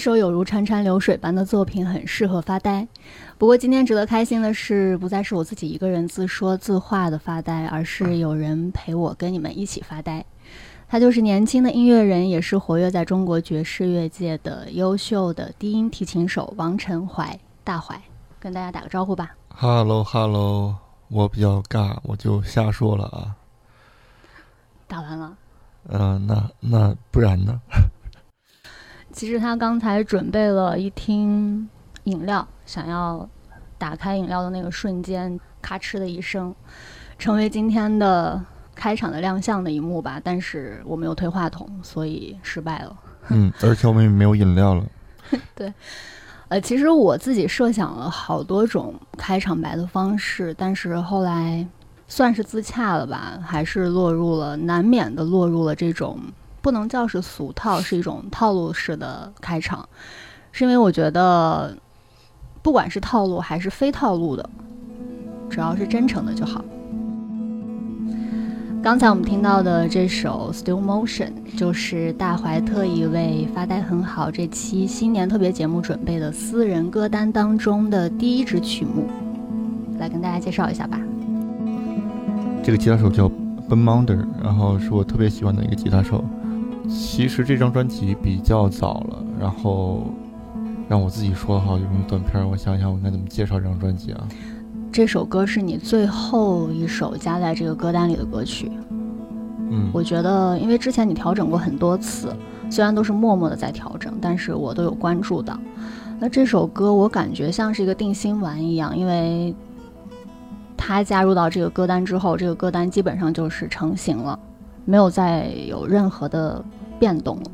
首有如潺潺流水般的作品很适合发呆。不过今天值得开心的是，不再是我自己一个人自说自话的发呆，而是有人陪我跟你们一起发呆。他就是年轻的音乐人，也是活跃在中国爵士乐界的优秀的低音提琴手王晨怀，大怀，跟大家打个招呼吧。Hello，Hello，我比较尬，我就瞎说了啊。打完了。嗯，那那不然呢？其实他刚才准备了一听饮料，想要打开饮料的那个瞬间，咔哧的一声，成为今天的开场的亮相的一幕吧。但是我没有推话筒，所以失败了。嗯，而且我们也没有饮料了。对，呃，其实我自己设想了好多种开场白的方式，但是后来算是自洽了吧，还是落入了难免的落入了这种。不能叫是俗套，是一种套路式的开场，是因为我觉得，不管是套路还是非套路的，只要是真诚的就好。刚才我们听到的这首《Still Motion》就是大怀特意为《发呆很好》这期新年特别节目准备的私人歌单当中的第一支曲目，来跟大家介绍一下吧。这个吉他手叫 Ben Monder，然后是我特别喜欢的一个吉他手。其实这张专辑比较早了，然后让我自己说好有种短片，我想想我应该怎么介绍这张专辑啊？这首歌是你最后一首加在这个歌单里的歌曲。嗯，我觉得，因为之前你调整过很多次，虽然都是默默的在调整，但是我都有关注到。那这首歌我感觉像是一个定心丸一样，因为它加入到这个歌单之后，这个歌单基本上就是成型了，没有再有任何的。变动了，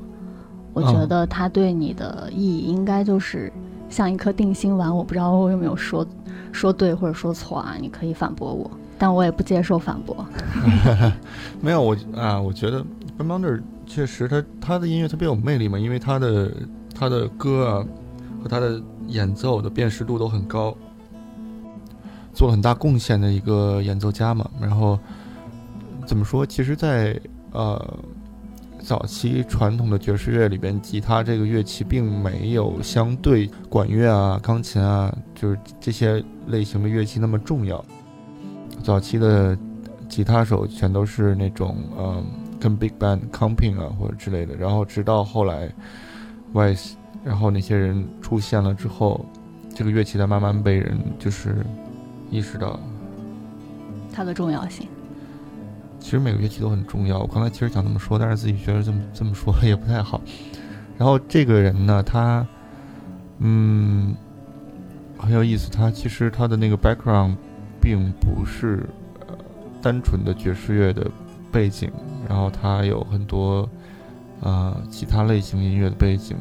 我觉得它对你的意义应该就是像一颗定心丸。我不知道我有没有说说对或者说错啊？你可以反驳我，但我也不接受反驳。没有我啊，我觉得 Ben Monder 确实他他的音乐特别有魅力嘛，因为他的他的歌啊和他的演奏的辨识度都很高，做了很大贡献的一个演奏家嘛。然后怎么说？其实，在呃。早期传统的爵士乐里边，吉他这个乐器并没有相对管乐啊、钢琴啊，就是这些类型的乐器那么重要。早期的吉他手全都是那种，嗯，跟 big band comping 啊或者之类的。然后直到后来，Wise，然后那些人出现了之后，这个乐器才慢慢被人就是意识到它的重要性。其实每个乐器都很重要。我刚才其实想这么说，但是自己觉得这么这么说也不太好。然后这个人呢，他嗯很有意思。他其实他的那个 background 并不是呃单纯的爵士乐的背景，然后他有很多呃其他类型音乐的背景，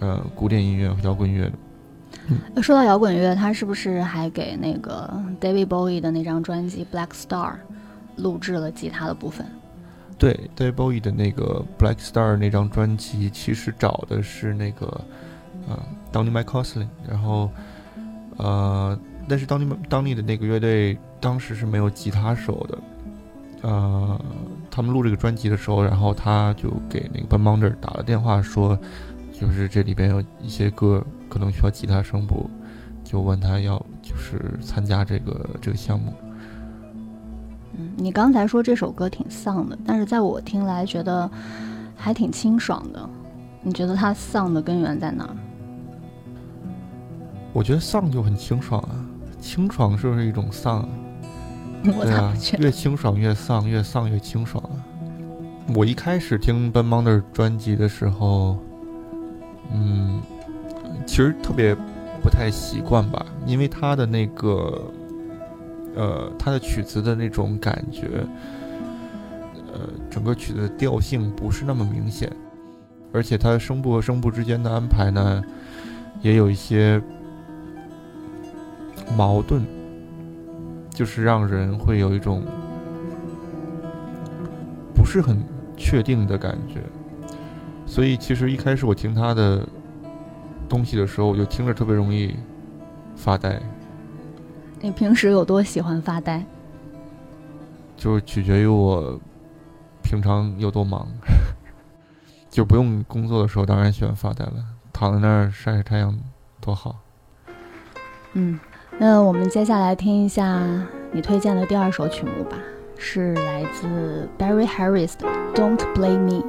呃古典音乐和摇滚乐的。说到摇滚乐，他是不是还给那个 David Bowie 的那张专辑《Black Star》？录制了吉他的部分。对，David Bowie 的那个《Black Star》那张专辑，其实找的是那个，呃，Donny McCausland。然后，呃，但是 Donny Donny 的那个乐队当时是没有吉他手的。呃，他们录这个专辑的时候，然后他就给那个 b a n m o n d e r 打了电话，说，就是这里边有一些歌可能需要吉他声部，就问他要就是参加这个这个项目。嗯，你刚才说这首歌挺丧的，但是在我听来觉得还挺清爽的。你觉得它丧的根源在哪儿？我觉得丧就很清爽啊，清爽是不是一种丧？对啊，越清爽越丧，越丧越清爽啊。我一开始听 Ben Monder 专辑的时候，嗯，其实特别不太习惯吧，因为他的那个。呃，他的曲子的那种感觉，呃，整个曲子的调性不是那么明显，而且他声部和声部之间的安排呢，也有一些矛盾，就是让人会有一种不是很确定的感觉。所以，其实一开始我听他的东西的时候，我就听着特别容易发呆。你平时有多喜欢发呆？就是取决于我平常有多忙。就不用工作的时候，当然喜欢发呆了。躺在那儿晒晒太阳，多好。嗯，那我们接下来听一下你推荐的第二首曲目吧，是来自 Barry Harris 的《Don't Blame Me》。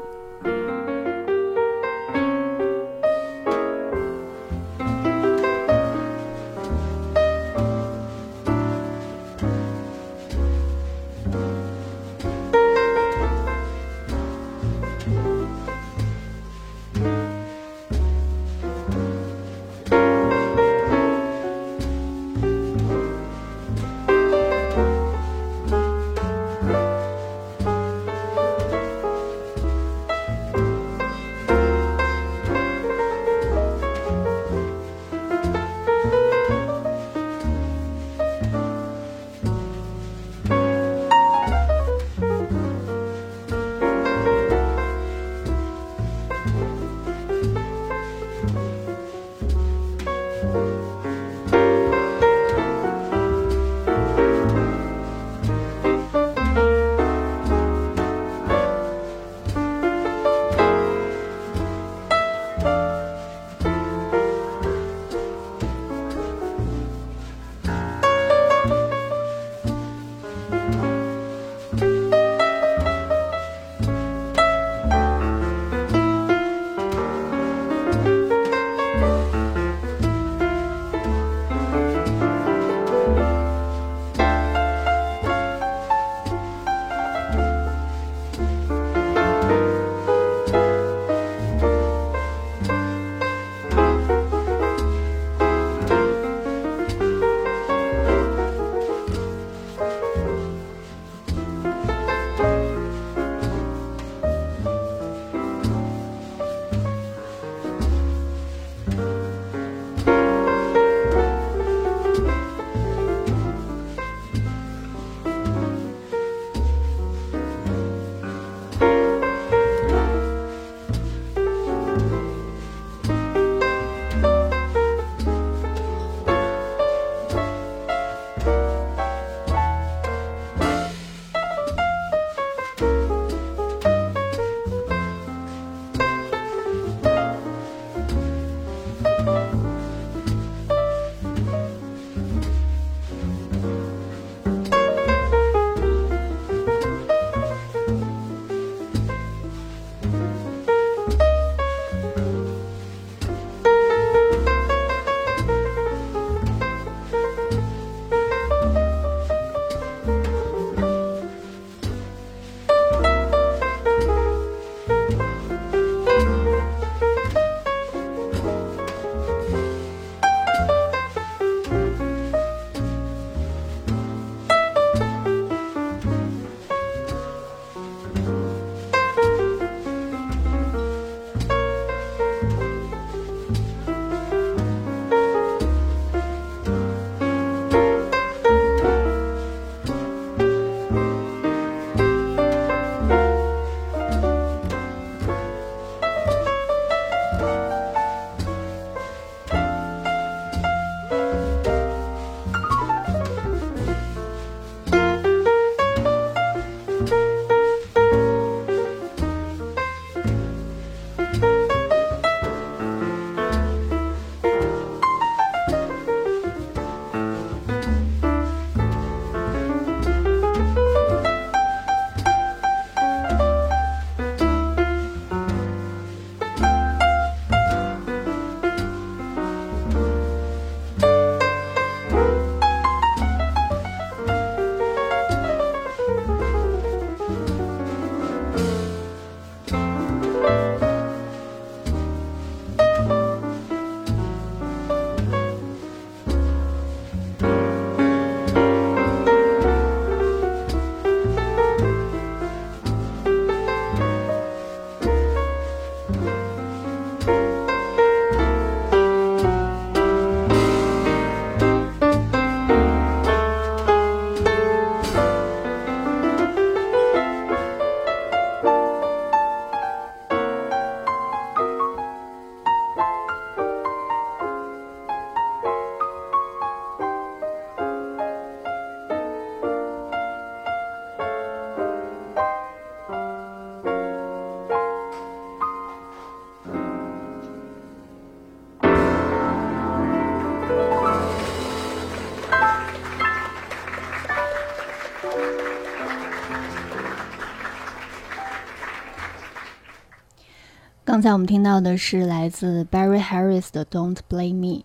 刚才我们听到的是来自 Barry Harris 的《Don't Blame Me》，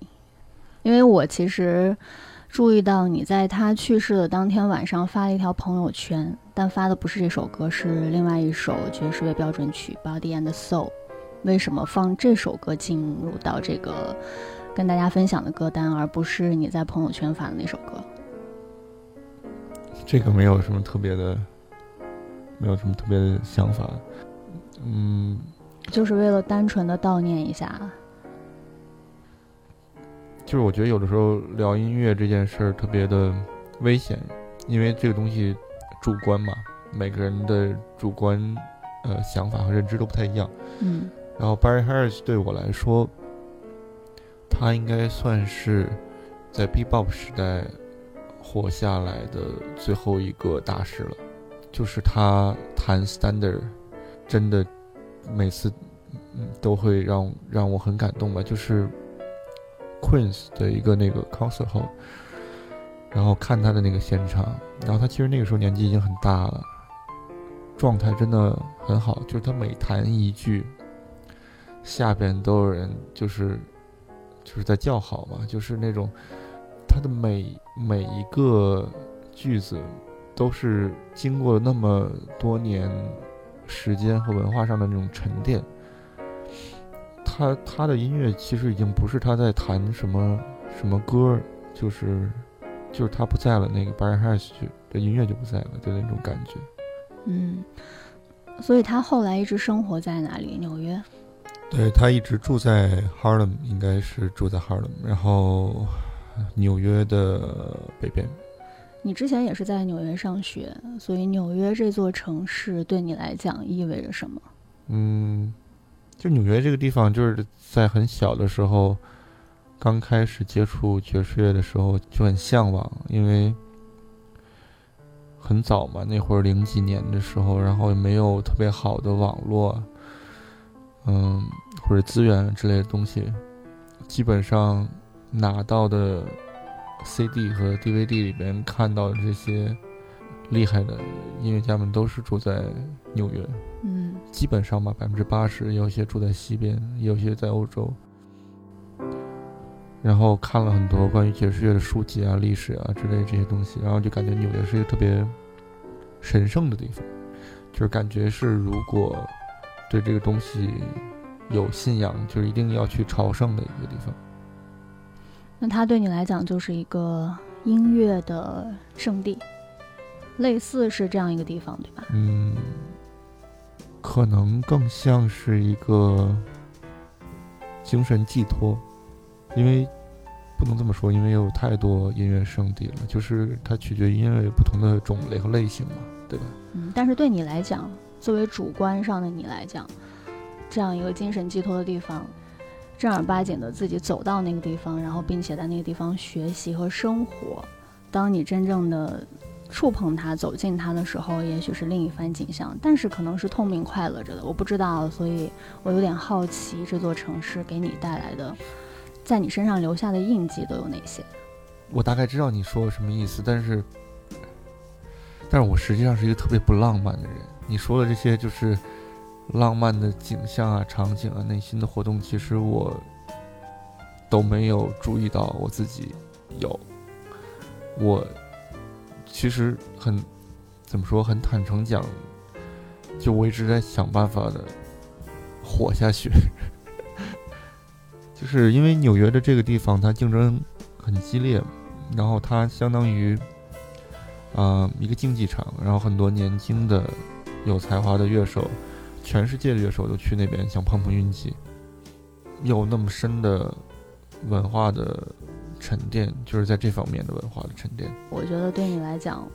因为我其实注意到你在他去世的当天晚上发了一条朋友圈，但发的不是这首歌，是另外一首爵士乐标准曲《Body and Soul》。为什么放这首歌进入到这个跟大家分享的歌单，而不是你在朋友圈发的那首歌？这个没有什么特别的，没有什么特别的想法。嗯，就是为了单纯的悼念一下。就是我觉得有的时候聊音乐这件事儿特别的危险，因为这个东西主观嘛，每个人的主观呃想法和认知都不太一样。嗯。然后 Barry Harris 对我来说，他应该算是在 Bebop 时代活下来的最后一个大师了。就是他弹 Standard，真的每次都会让让我很感动吧。就是 Queen's 的一个那个 concert 后，然后看他的那个现场，然后他其实那个时候年纪已经很大了，状态真的很好。就是他每弹一句。下边都有人，就是就是在叫好嘛，就是那种他的每每一个句子都是经过了那么多年时间和文化上的那种沉淀。他他的音乐其实已经不是他在弹什么什么歌，就是就是他不在了，那个 Barry Harris 的音乐就不在了的那种感觉。嗯，所以他后来一直生活在哪里？纽约。对他一直住在 Harlem，应该是住在 Harlem，然后纽约的北边。你之前也是在纽约上学，所以纽约这座城市对你来讲意味着什么？嗯，就纽约这个地方，就是在很小的时候，刚开始接触爵士乐的时候就很向往，因为很早嘛，那会儿零几年的时候，然后也没有特别好的网络。嗯，或者资源之类的东西，基本上拿到的 CD 和 DVD 里边看到的这些厉害的音乐家们都是住在纽约。嗯，基本上吧，百分之八十，有些住在西边，有些在欧洲。然后看了很多关于爵士乐的书籍啊、历史啊之类这些东西，然后就感觉纽约是一个特别神圣的地方，就是感觉是如果。对这个东西有信仰，就是一定要去朝圣的一个地方。那它对你来讲就是一个音乐的圣地，类似是这样一个地方，对吧？嗯，可能更像是一个精神寄托，因为不能这么说，因为有太多音乐圣地了，就是它取决于音乐不同的种类和类型嘛，对吧？嗯，但是对你来讲。作为主观上的你来讲，这样一个精神寄托的地方，正儿八经的自己走到那个地方，然后并且在那个地方学习和生活，当你真正的触碰它、走进它的时候，也许是另一番景象，但是可能是痛并快乐着的，我不知道，所以我有点好奇这座城市给你带来的，在你身上留下的印记都有哪些？我大概知道你说什么意思，但是，但是我实际上是一个特别不浪漫的人。你说的这些就是浪漫的景象啊、场景啊、内心的活动，其实我都没有注意到我自己有。我其实很怎么说，很坦诚讲，就我一直在想办法的活下去。就是因为纽约的这个地方，它竞争很激烈，然后它相当于啊一个竞技场，然后很多年轻的。有才华的乐手，全世界的乐手都去那边想碰碰运气。有那么深的文化的沉淀，就是在这方面的文化的沉淀。我觉得对你来讲，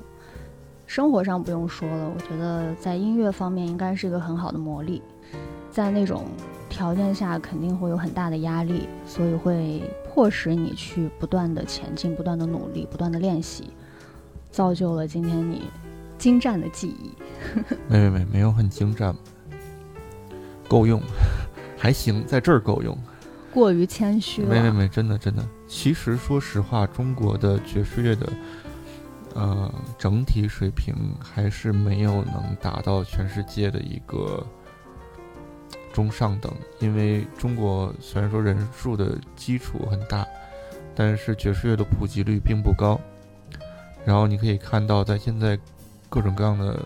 生活上不用说了，我觉得在音乐方面应该是一个很好的磨砺。在那种条件下，肯定会有很大的压力，所以会迫使你去不断的前进，不断的努力，不断的练习，造就了今天你。精湛的技艺，没没没，没有很精湛，够用，还行，在这儿够用。过于谦虚了。没没没，真的真的。其实说实话，中国的爵士乐的，呃，整体水平还是没有能达到全世界的一个中上等，因为中国虽然说人数的基础很大，但是爵士乐的普及率并不高。然后你可以看到，在现在各种各样的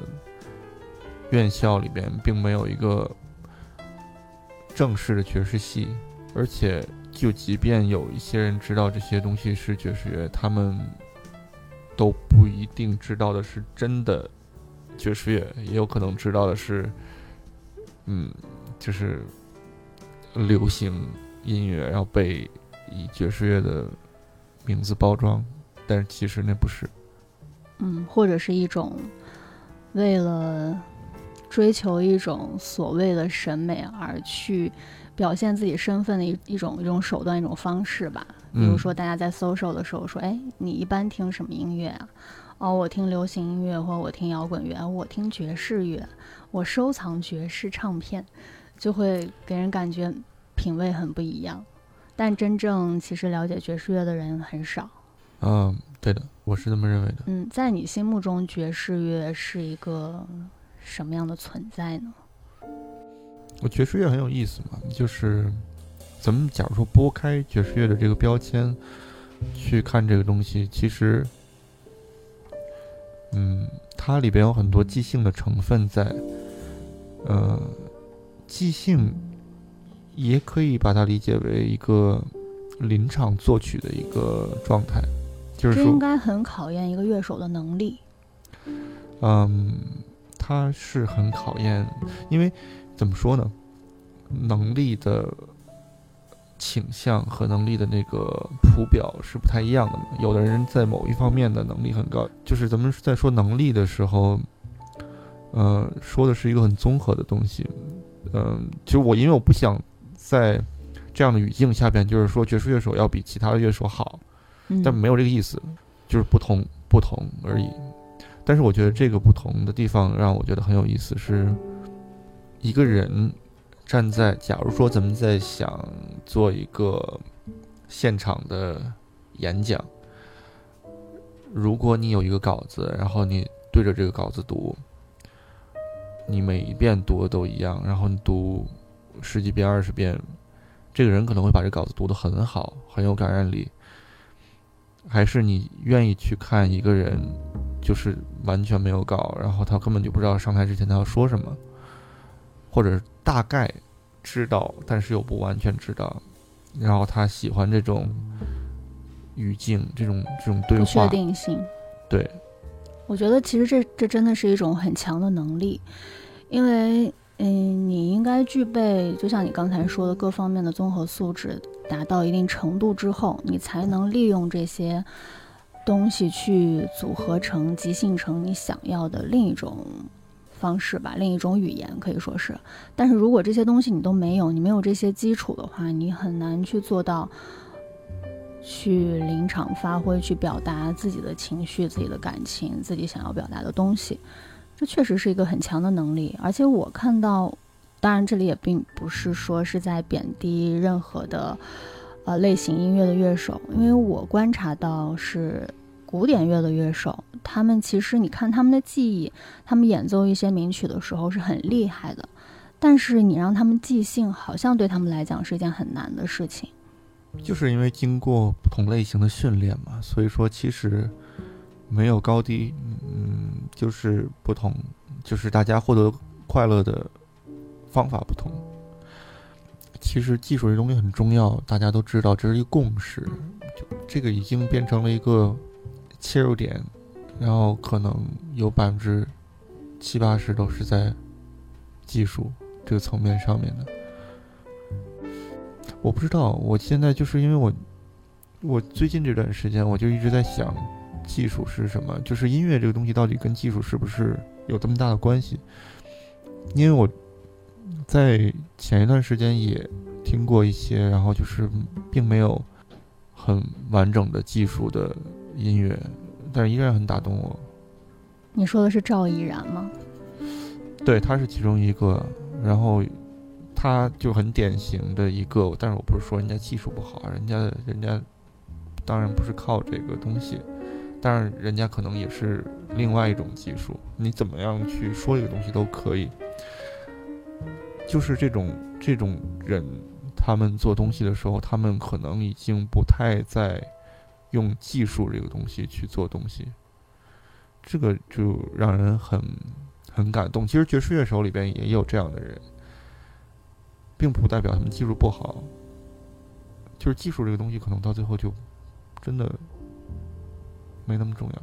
院校里边，并没有一个正式的爵士系，而且就即便有一些人知道这些东西是爵士乐，他们都不一定知道的是真的爵士乐，也有可能知道的是，嗯，就是流行音乐，然后被以爵士乐的名字包装，但是其实那不是。嗯，或者是一种为了追求一种所谓的审美而去表现自己身份的一一种一种手段一种方式吧。比如说，大家在 social 的时候说：“哎，你一般听什么音乐啊？”哦，我听流行音乐，或者我听摇滚乐，我听爵士乐，我收藏爵士唱片，就会给人感觉品味很不一样。但真正其实了解爵士乐的人很少。嗯。对的，我是这么认为的。嗯，在你心目中，爵士乐是一个什么样的存在呢？我爵士乐很有意思嘛，就是咱们假如说拨开爵士乐的这个标签去看这个东西，其实，嗯，它里边有很多即兴的成分在。呃，即兴也可以把它理解为一个临场作曲的一个状态。就是说应该很考验一个乐手的能力。嗯，他是很考验，因为怎么说呢？能力的倾向和能力的那个谱表是不太一样的嘛。有的人在某一方面的能力很高，就是咱们在说能力的时候，呃，说的是一个很综合的东西。嗯，其实我因为我不想在这样的语境下边，就是说爵士乐手要比其他的乐手好。但没有这个意思，就是不同不同而已。但是我觉得这个不同的地方让我觉得很有意思，是一个人站在，假如说咱们在想做一个现场的演讲，如果你有一个稿子，然后你对着这个稿子读，你每一遍读的都一样，然后你读十几遍、二十遍，这个人可能会把这稿子读得很好，很有感染力。还是你愿意去看一个人，就是完全没有稿，然后他根本就不知道上台之前他要说什么，或者大概知道，但是又不完全知道，然后他喜欢这种语境，这种这种对话，不确定性。对，我觉得其实这这真的是一种很强的能力，因为。嗯，你应该具备，就像你刚才说的各方面的综合素质达到一定程度之后，你才能利用这些东西去组合成、即兴成你想要的另一种方式吧，另一种语言可以说是。但是如果这些东西你都没有，你没有这些基础的话，你很难去做到去临场发挥、去表达自己的情绪、自己的感情、自己想要表达的东西。这确实是一个很强的能力，而且我看到，当然这里也并不是说是在贬低任何的，呃类型音乐的乐手，因为我观察到是古典乐的乐手，他们其实你看他们的技艺，他们演奏一些名曲的时候是很厉害的，但是你让他们即兴，好像对他们来讲是一件很难的事情。就是因为经过不同类型的训练嘛，所以说其实。没有高低，嗯，就是不同，就是大家获得快乐的方法不同。其实技术这东西很重要，大家都知道，这是一个共识。就这个已经变成了一个切入点，然后可能有百分之七八十都是在技术这个层面上面的。我不知道，我现在就是因为我，我最近这段时间我就一直在想。技术是什么？就是音乐这个东西到底跟技术是不是有这么大的关系？因为我在前一段时间也听过一些，然后就是并没有很完整的技术的音乐，但是依然很打动我。你说的是赵依然吗？对，他是其中一个，然后他就很典型的一个，但是我不是说人家技术不好，人家人家当然不是靠这个东西。但是人家可能也是另外一种技术，你怎么样去说这个东西都可以。就是这种这种人，他们做东西的时候，他们可能已经不太在用技术这个东西去做东西，这个就让人很很感动。其实爵士乐手里边也有这样的人，并不代表他们技术不好，就是技术这个东西可能到最后就真的没那么重要。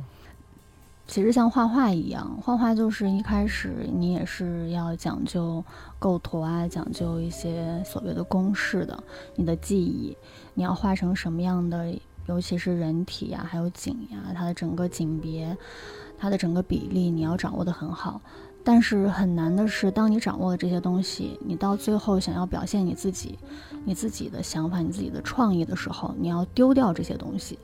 其实像画画一样，画画就是一开始你也是要讲究构图啊，讲究一些所谓的公式的，你的记忆，你要画成什么样的，尤其是人体呀，还有景呀，它的整个景别，它的整个比例，你要掌握的很好。但是很难的是，当你掌握了这些东西，你到最后想要表现你自己，你自己的想法，你自己的创意的时候，你要丢掉这些东西。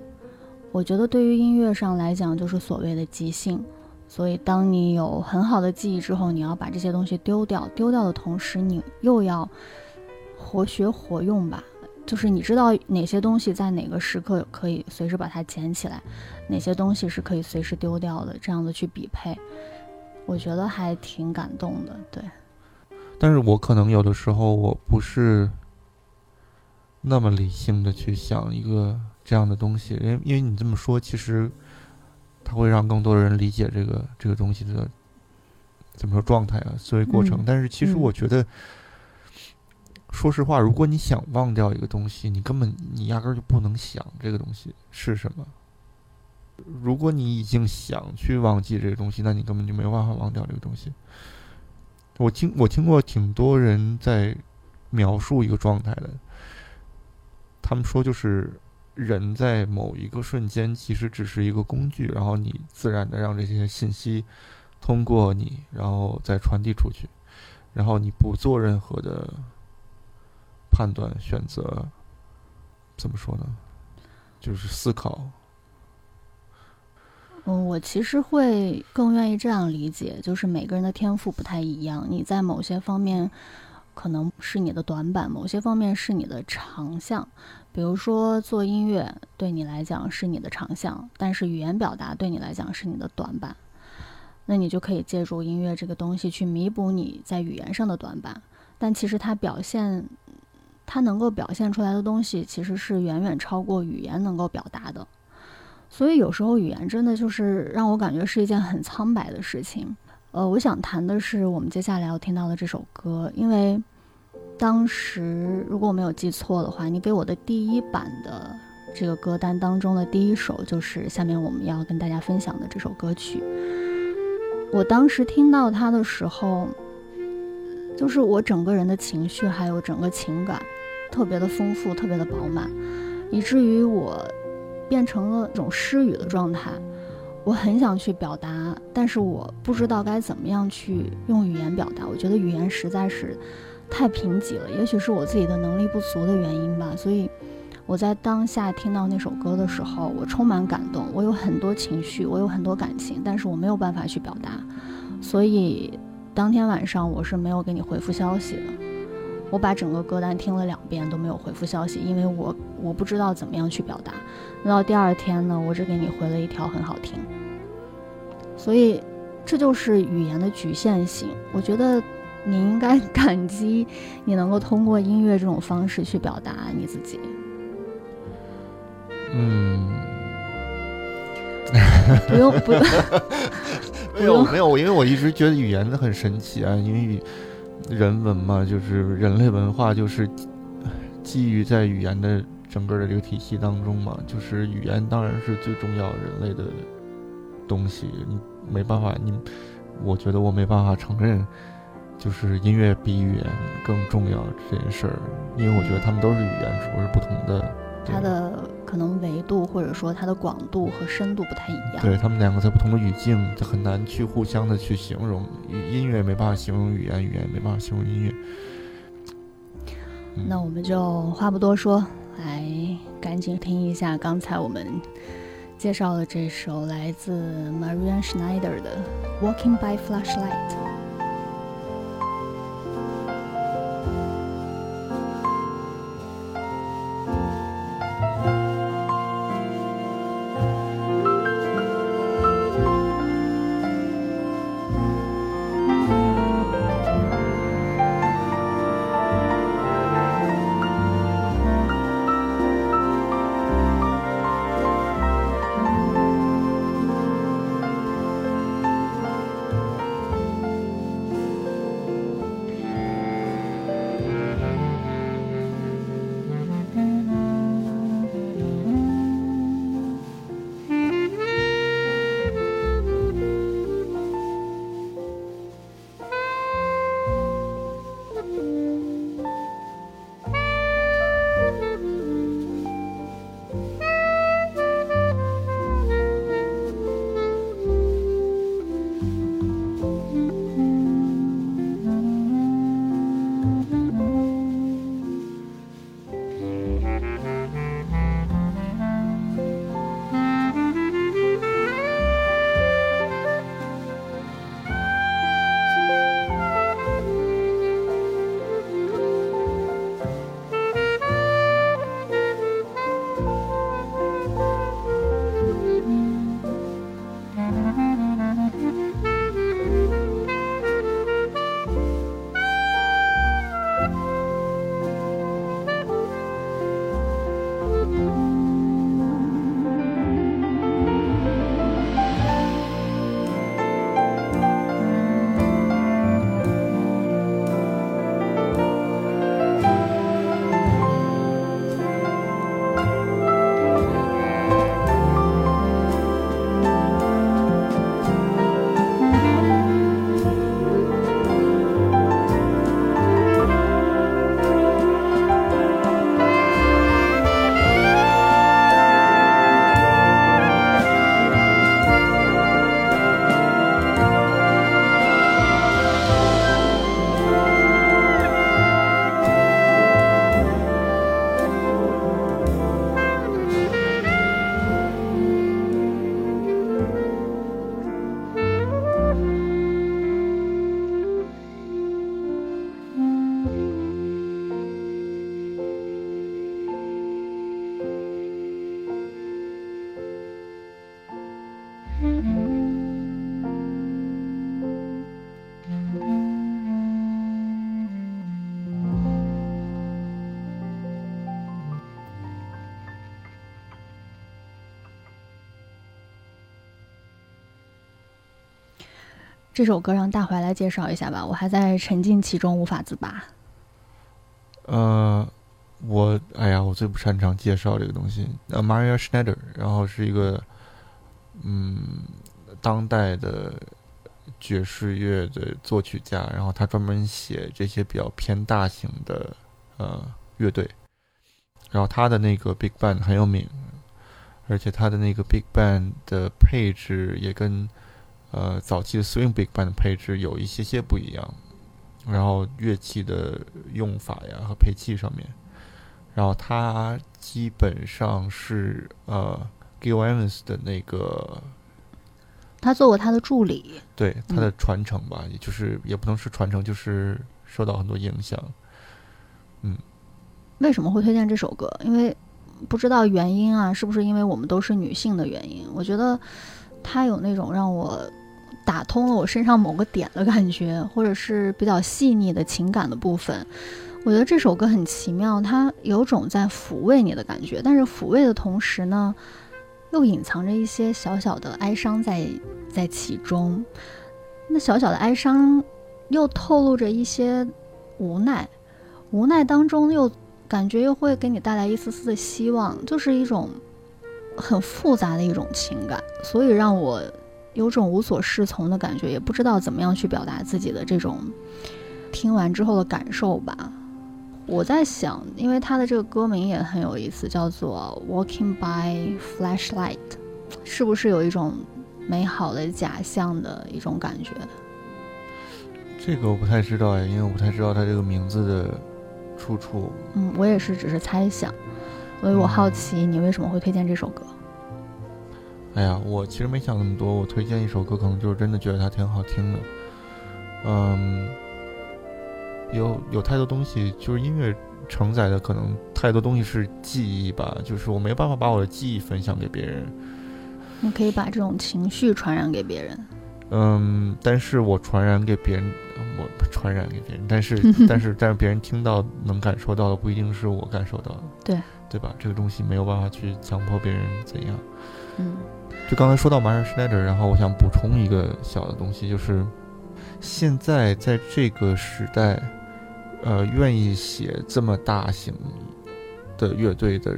我觉得对于音乐上来讲，就是所谓的即兴。所以，当你有很好的记忆之后，你要把这些东西丢掉。丢掉的同时，你又要活学活用吧。就是你知道哪些东西在哪个时刻可以随时把它捡起来，哪些东西是可以随时丢掉的，这样子去匹配，我觉得还挺感动的。对。但是我可能有的时候我不是那么理性的去想一个。这样的东西，因为因为你这么说，其实它会让更多的人理解这个这个东西的怎么说状态啊，思维过程。但是其实我觉得，说实话，如果你想忘掉一个东西，你根本你压根儿就不能想这个东西是什么。如果你已经想去忘记这个东西，那你根本就没有办法忘掉这个东西。我听我听过挺多人在描述一个状态的，他们说就是。人在某一个瞬间其实只是一个工具，然后你自然的让这些信息通过你，然后再传递出去，然后你不做任何的判断、选择，怎么说呢？就是思考。嗯，我其实会更愿意这样理解，就是每个人的天赋不太一样，你在某些方面可能是你的短板，某些方面是你的长项。比如说做音乐对你来讲是你的长项，但是语言表达对你来讲是你的短板，那你就可以借助音乐这个东西去弥补你在语言上的短板。但其实它表现，它能够表现出来的东西其实是远远超过语言能够表达的。所以有时候语言真的就是让我感觉是一件很苍白的事情。呃，我想谈的是我们接下来要听到的这首歌，因为。当时，如果我没有记错的话，你给我的第一版的这个歌单当中的第一首就是下面我们要跟大家分享的这首歌曲。我当时听到它的时候，就是我整个人的情绪还有整个情感特别的丰富，特别的饱满，以至于我变成了一种失语的状态。我很想去表达，但是我不知道该怎么样去用语言表达。我觉得语言实在是。太贫瘠了，也许是我自己的能力不足的原因吧。所以我在当下听到那首歌的时候，我充满感动，我有很多情绪，我有很多感情，但是我没有办法去表达。所以当天晚上我是没有给你回复消息的。我把整个歌单听了两遍都没有回复消息，因为我我不知道怎么样去表达。那到第二天呢，我只给你回了一条很好听。所以这就是语言的局限性，我觉得。你应该感激你能够通过音乐这种方式去表达你自己。嗯，不用 不用，没有没有，因为我一直觉得语言很神奇啊，因为人文嘛，就是人类文化，就是基于在语言的整个的这个体系当中嘛，就是语言当然是最重要人类的东西，你没办法，你我觉得我没办法承认。就是音乐比语言更重要这件事儿，因为我觉得他们都是语言，只不过是不同的。它的可能维度或者说它的广度和深度不太一样。对他们两个在不同的语境，就很难去互相的去形容。音乐没办法形容语言，语言没办法形容音乐。那我们就话不多说，来赶紧听一下刚才我们介绍的这首来自 Marian Schneider 的《Walking by Flashlight》。这首歌让大怀来介绍一下吧，我还在沉浸其中无法自拔。呃，我哎呀，我最不擅长介绍这个东西。，Maria Schneider，然后是一个嗯当代的爵士乐的作曲家，然后他专门写这些比较偏大型的呃乐队，然后他的那个 Big Band 很有名，而且他的那个 Big Band 的配置也跟呃早期的 Swing Big Band 的配置有一些些不一样。然后乐器的用法呀和配器上面，然后他基本上是呃 Gil Evans 的那个，他做过他的助理，对他的传承吧，也就是也不能是传承，就是受到很多影响。嗯，为什么会推荐这首歌？因为不知道原因啊，是不是因为我们都是女性的原因？我觉得他有那种让我。打通了我身上某个点的感觉，或者是比较细腻的情感的部分。我觉得这首歌很奇妙，它有种在抚慰你的感觉，但是抚慰的同时呢，又隐藏着一些小小的哀伤在在其中。那小小的哀伤又透露着一些无奈，无奈当中又感觉又会给你带来一丝丝的希望，就是一种很复杂的一种情感，所以让我。有种无所适从的感觉，也不知道怎么样去表达自己的这种听完之后的感受吧。我在想，因为他的这个歌名也很有意思，叫做《Walking by Flashlight》，是不是有一种美好的假象的一种感觉？这个我不太知道哎，因为我不太知道他这个名字的出处。嗯，我也是只是猜想，所以我好奇你为什么会推荐这首歌。哎呀，我其实没想那么多。我推荐一首歌，可能就是真的觉得它挺好听的。嗯，有有太多东西，就是音乐承载的可能太多东西是记忆吧。就是我没办法把我的记忆分享给别人。你可以把这种情绪传染给别人。嗯，但是我传染给别人，我传染给别人，但是 但是但是别人听到能感受到的不一定是我感受到的。对，对吧？这个东西没有办法去强迫别人怎样。嗯。就刚才说到 Maria Schneider，然后我想补充一个小的东西，就是现在在这个时代，呃，愿意写这么大型的乐队的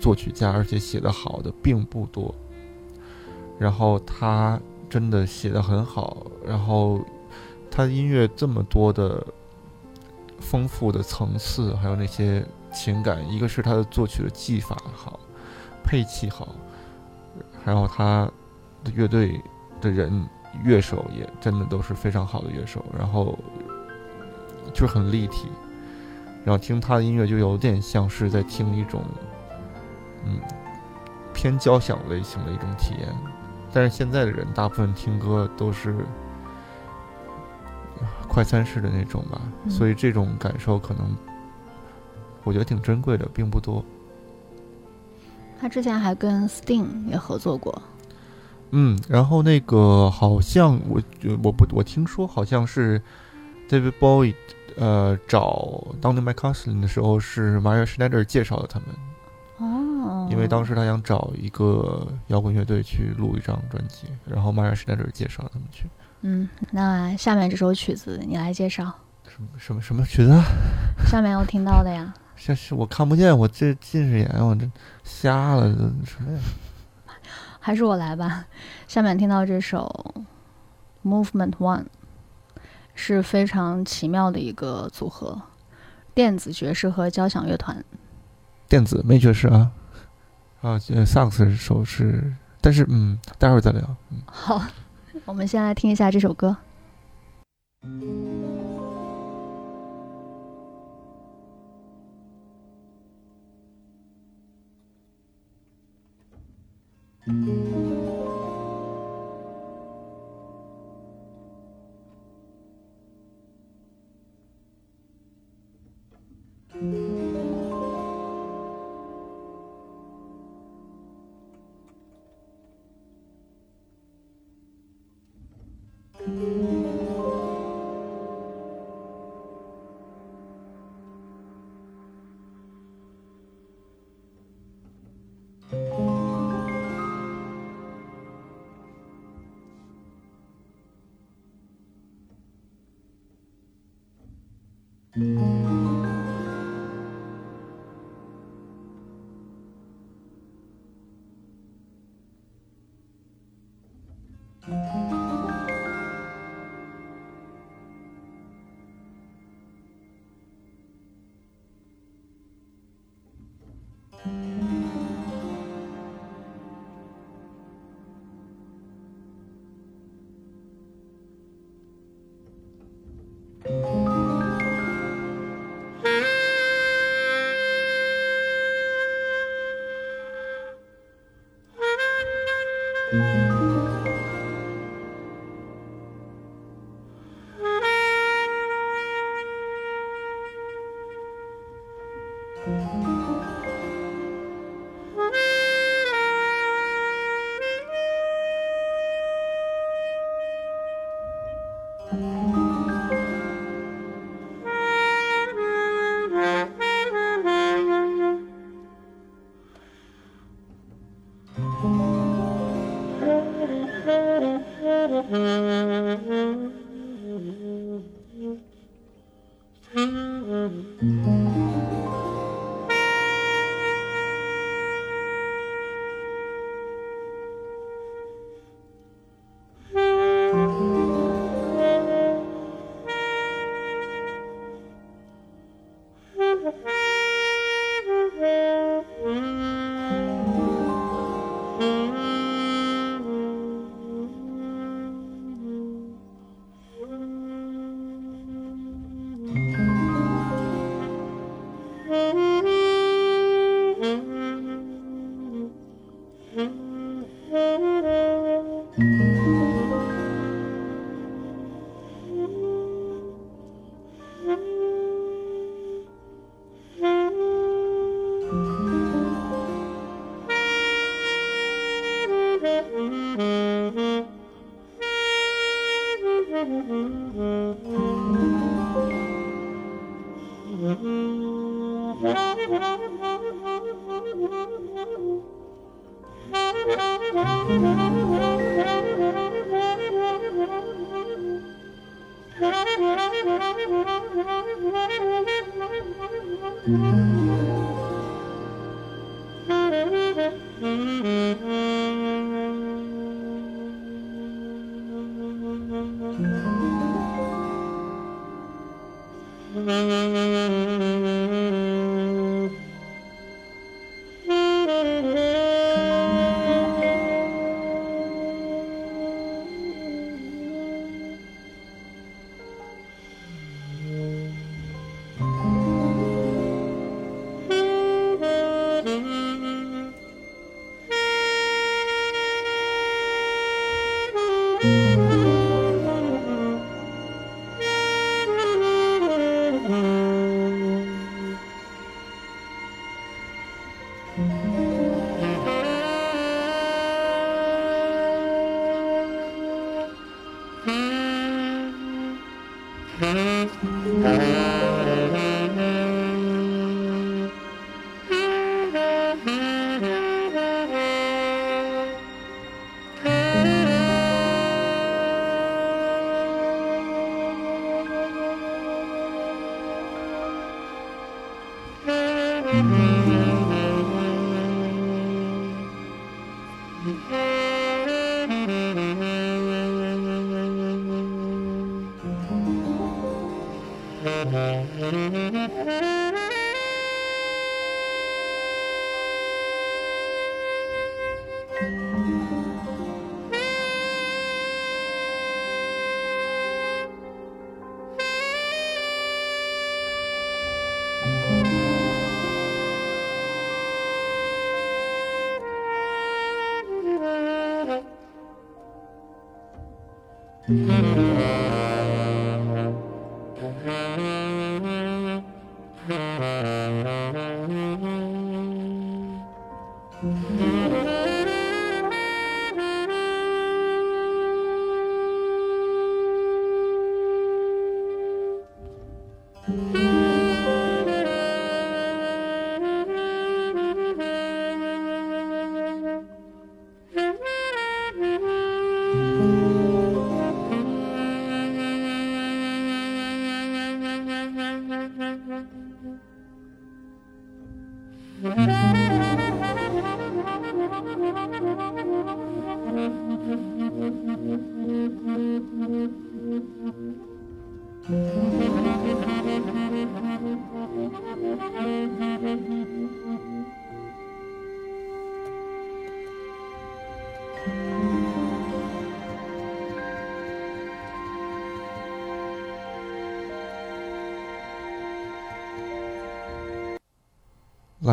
作曲家，而且写的好的并不多。然后他真的写的很好，然后他的音乐这么多的丰富的层次，还有那些情感，一个是他的作曲的技法好，配器好。然后他的乐队的人乐手也真的都是非常好的乐手，然后就是很立体，然后听他的音乐就有点像是在听一种嗯偏交响类型的一种体验。但是现在的人大部分听歌都是快餐式的那种吧，所以这种感受可能我觉得挺珍贵的，并不多。他之前还跟 Sting 也合作过，嗯，然后那个好像我我不我听说好像是 David Bowie 呃找 Donny McCaslin 的时候是 Maria Schneider 介绍的他们哦，因为当时他想找一个摇滚乐队去录一张专辑，然后 Maria Schneider 介绍他们去。嗯，那下面这首曲子你来介绍，什么什么什么曲子？下面要听到的呀。是是我看不见，我这近视眼，我这瞎了，这什么呀？还是我来吧。下面听到这首《Movement One》是非常奇妙的一个组合，电子爵士和交响乐团。电子没爵士啊？啊，萨克斯手是，但是嗯，待会儿再聊。嗯，好，我们先来听一下这首歌。thank mm -hmm. you Mm-hmm.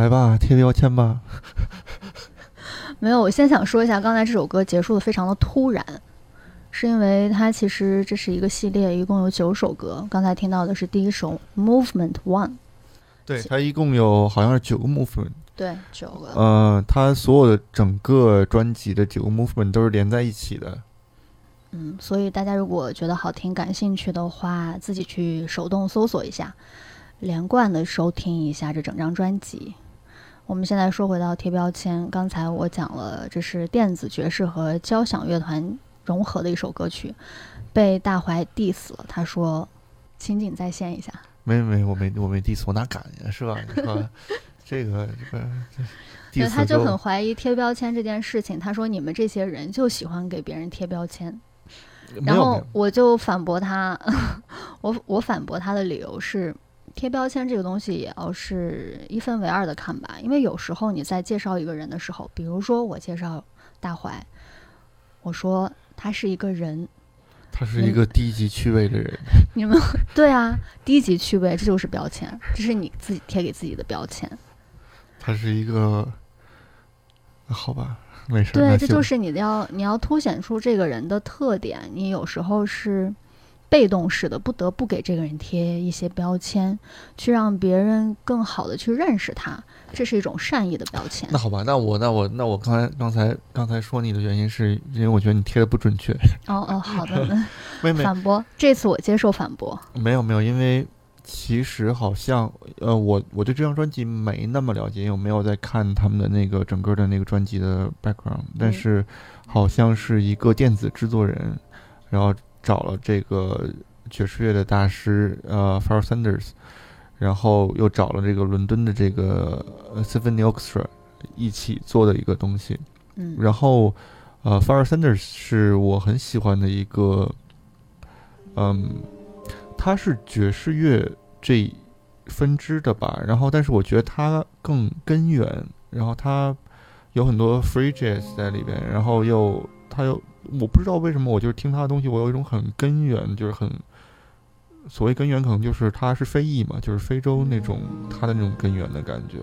来吧，贴标签吧。没有，我先想说一下，刚才这首歌结束的非常的突然，是因为它其实这是一个系列，一共有九首歌。刚才听到的是第一首《Movement One》，对，它一共有好像是九个 movement。对，九个。呃，它所有的整个专辑的九个 movement 都是连在一起的。嗯，所以大家如果觉得好听、感兴趣的话，自己去手动搜索一下，连贯的收听一下这整张专辑。我们现在说回到贴标签，刚才我讲了，这是电子爵士和交响乐团融合的一首歌曲，被大怀 diss 了。他说：“情景再现一下。”没没，我没我没 diss，我哪敢呀，是吧？你说？这个这个，对，他就很怀疑贴标签这件事情。他说：“你们这些人就喜欢给别人贴标签。”然后我就反驳他，我我反驳他的理由是，贴标签这个东西也要是一分为二的看吧。因为有时候你在介绍一个人的时候，比如说我介绍大怀，我说他是一个人，他是一个低级趣味的人。你们对啊，低级趣味这就是标签，这是你自己贴给自己的标签。他是一个，好吧，没事。对，这就是你要你要凸显出这个人的特点。你有时候是被动式的，不得不给这个人贴一些标签，去让别人更好的去认识他。这是一种善意的标签。那好吧，那我那我那我刚才刚才刚才说你的原因是因为我觉得你贴的不准确。哦哦，好的，妹妹反驳，这次我接受反驳。没有没有，因为。其实好像，呃，我我对这张专辑没那么了解，因为我没有在看他们的那个整个的那个专辑的 background？但是，好像是一个电子制作人，然后找了这个爵士乐的大师，呃，Far Sanders，然后又找了这个伦敦的这个 Symphony Orchestra 一起做的一个东西。嗯，然后，呃，Far Sanders 是我很喜欢的一个，嗯。他是爵士乐这分支的吧，然后但是我觉得他更根源，然后他有很多 free jazz 在里边，然后又他又我不知道为什么，我就是听他的东西，我有一种很根源，就是很所谓根源，可能就是他是非裔嘛，就是非洲那种他的那种根源的感觉。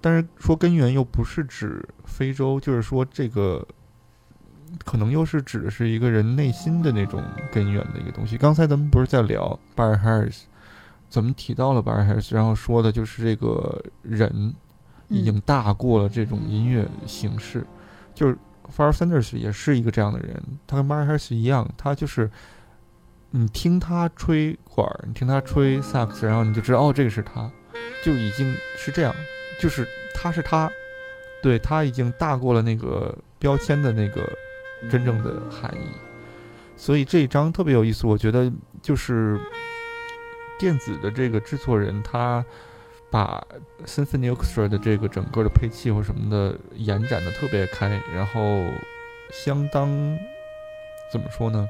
但是说根源又不是指非洲，就是说这个。可能又是指的是一个人内心的那种根源的一个东西。刚才咱们不是在聊 Barry Harris，怎么提到了 Barry Harris，然后说的就是这个人已经大过了这种音乐形式。就是 Far Sanders 也是一个这样的人，他跟 Barry Harris 一样，他就是你听他吹管儿，你听他吹萨克斯，然后你就知道哦，这个是他，就已经是这样，就是他是他，对他已经大过了那个标签的那个。真正的含义，所以这一章特别有意思。我觉得就是电子的这个制作人，他把 Symphony Orchestra 的这个整个的配器或什么的延展的特别开，然后相当怎么说呢？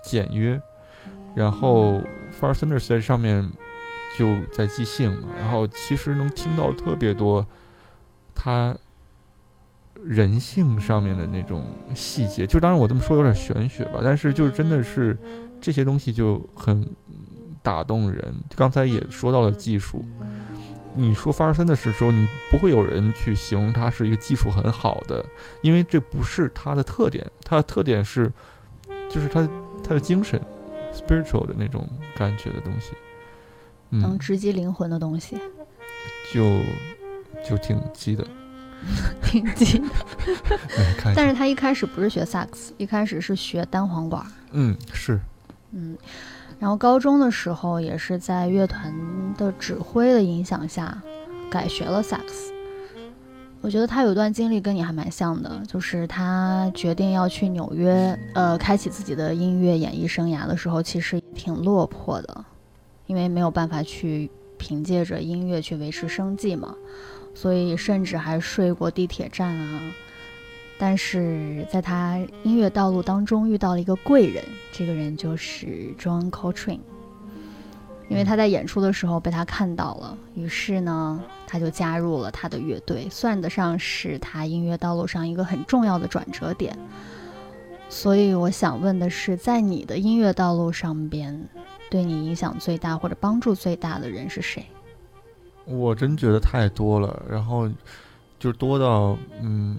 简约。然后 Far Sanders 在上面就在即兴，然后其实能听到特别多他。人性上面的那种细节，就当然我这么说有点玄学吧，但是就是真的是这些东西就很打动人。刚才也说到了技术，你说法尔森的时候，你不会有人去形容他是一个技术很好的，因为这不是他的特点，他的特点是就是他他的精神，spiritual 的那种感觉的东西，能直击灵魂的东西，就就挺激的。挺近的，但是他一开始不是学萨克斯，一开始是学单簧管。嗯，是。嗯，然后高中的时候也是在乐团的指挥的影响下改学了萨克斯。我觉得他有段经历跟你还蛮像的，就是他决定要去纽约，呃，开启自己的音乐演艺生涯的时候，其实挺落魄的，因为没有办法去凭借着音乐去维持生计嘛。所以甚至还睡过地铁站啊！但是在他音乐道路当中遇到了一个贵人，这个人就是 John Coltrane。因为他在演出的时候被他看到了，于是呢，他就加入了他的乐队，算得上是他音乐道路上一个很重要的转折点。所以我想问的是，在你的音乐道路上边，对你影响最大或者帮助最大的人是谁？我真觉得太多了，然后就多到嗯。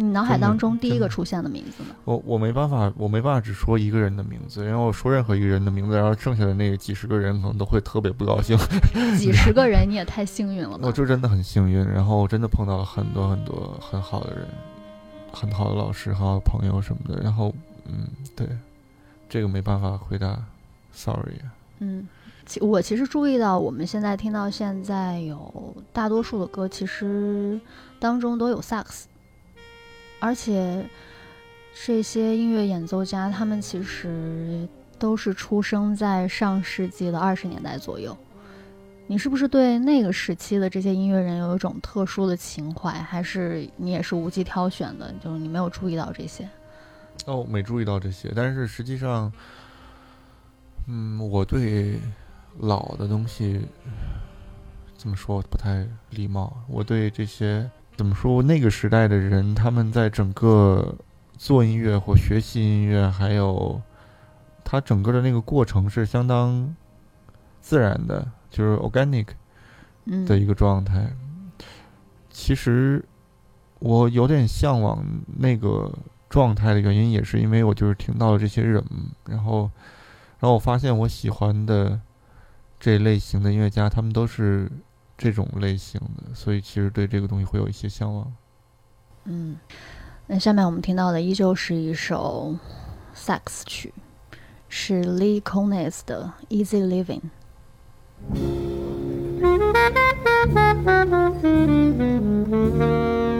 你脑海当中第一个出现的名字呢？我我没办法，我没办法只说一个人的名字，因为我说任何一个人的名字，然后剩下的那个几十个人可能都会特别不高兴。几十个人，你也太幸运了吧我？就真的很幸运，然后我真的碰到了很多很多很好的人，很好的老师、很好的朋友什么的。然后，嗯，对，这个没办法回答，sorry 啊。嗯，其我其实注意到，我们现在听到现在有大多数的歌，其实当中都有萨克斯，而且这些音乐演奏家，他们其实都是出生在上世纪的二十年代左右。你是不是对那个时期的这些音乐人有一种特殊的情怀，还是你也是无迹挑选的？就是你没有注意到这些？哦，没注意到这些，但是实际上，嗯，我对老的东西怎么说不太礼貌。我对这些怎么说那个时代的人，他们在整个做音乐或学习音乐，还有他整个的那个过程是相当自然的，就是 organic 嗯，的一个状态。其实我有点向往那个状态的原因，也是因为我就是听到了这些人，然后，然后我发现我喜欢的这类型的音乐家，他们都是这种类型的所以其实对这个东西会有一些向往。嗯那下面我们听到的依旧是一首萨克斯曲是 Lee c o n e s 的 easy living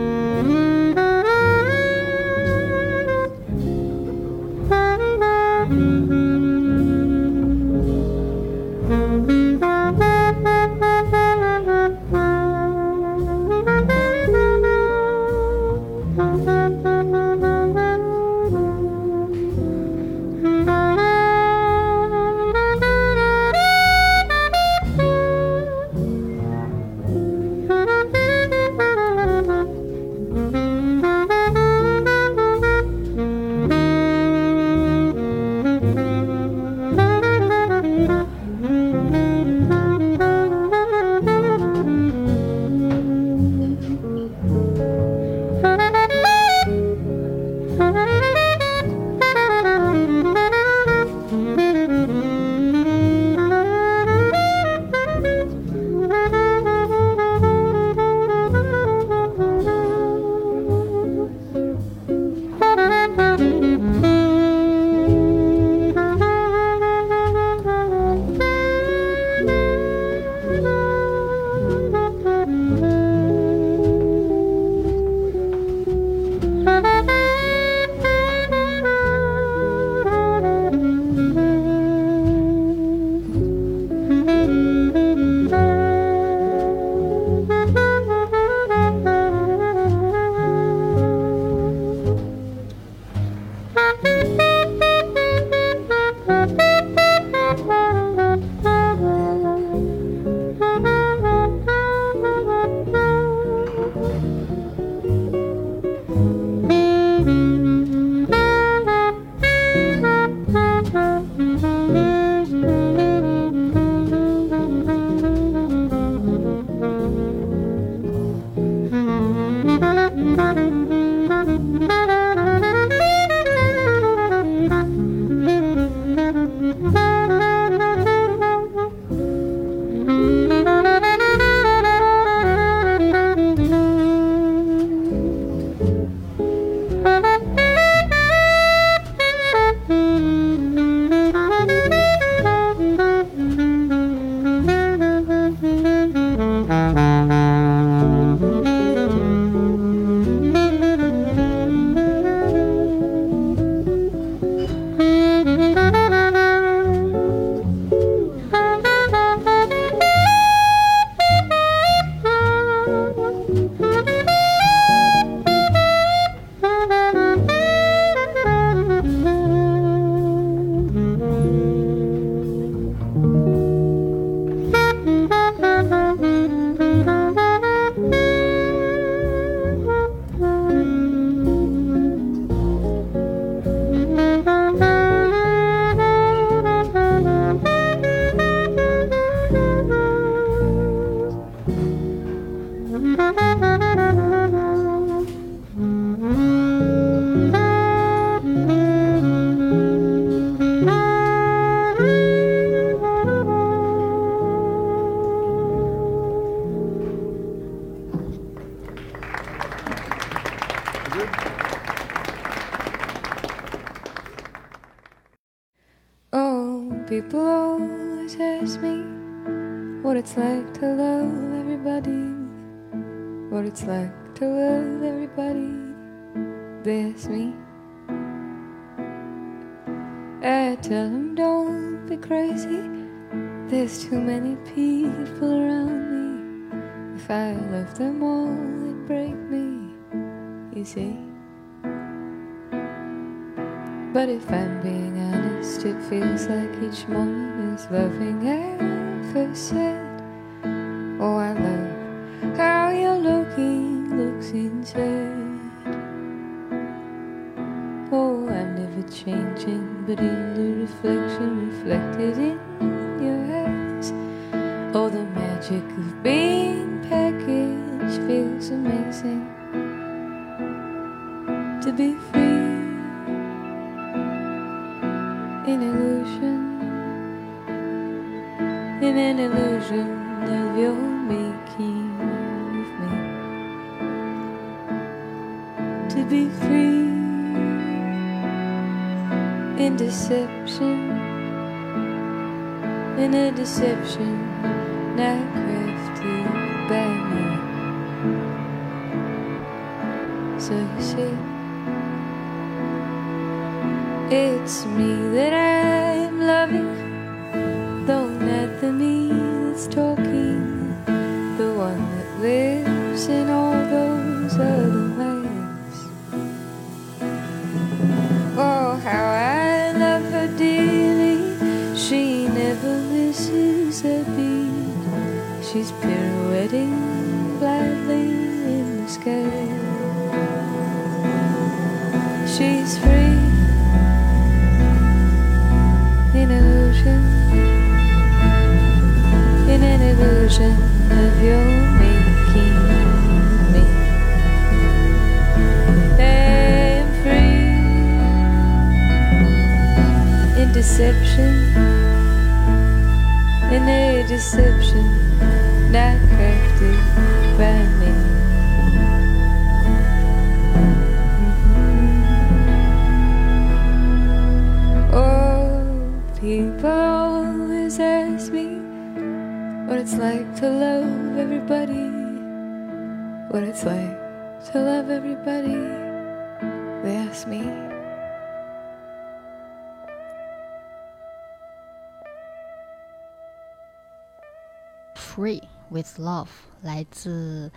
自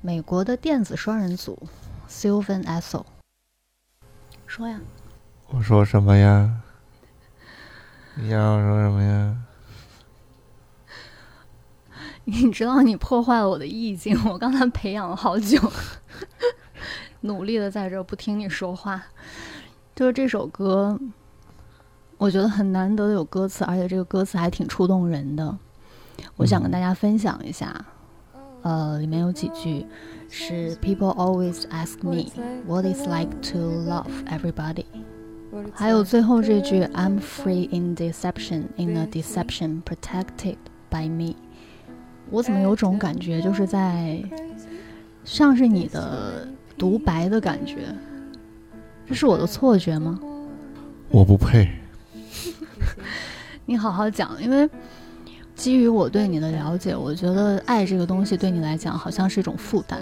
美国的电子双人组 Sylvan Esso。说呀，我说什么呀？你想要说什么呀？你知道你破坏了我的意境，我刚才培养了好久，努力的在这儿不听你说话。就是这首歌，我觉得很难得的有歌词，而且这个歌词还挺触动人的。我想跟大家分享一下，呃，里面有几句是 People always ask me what it's like to love everybody，还有最后这句 I'm free in deception in a deception protected by me。我怎么有种感觉，就是在像是你的独白的感觉，这是我的错觉吗？我不配。你好好讲，因为基于我对你的了解，我觉得爱这个东西对你来讲好像是一种负担，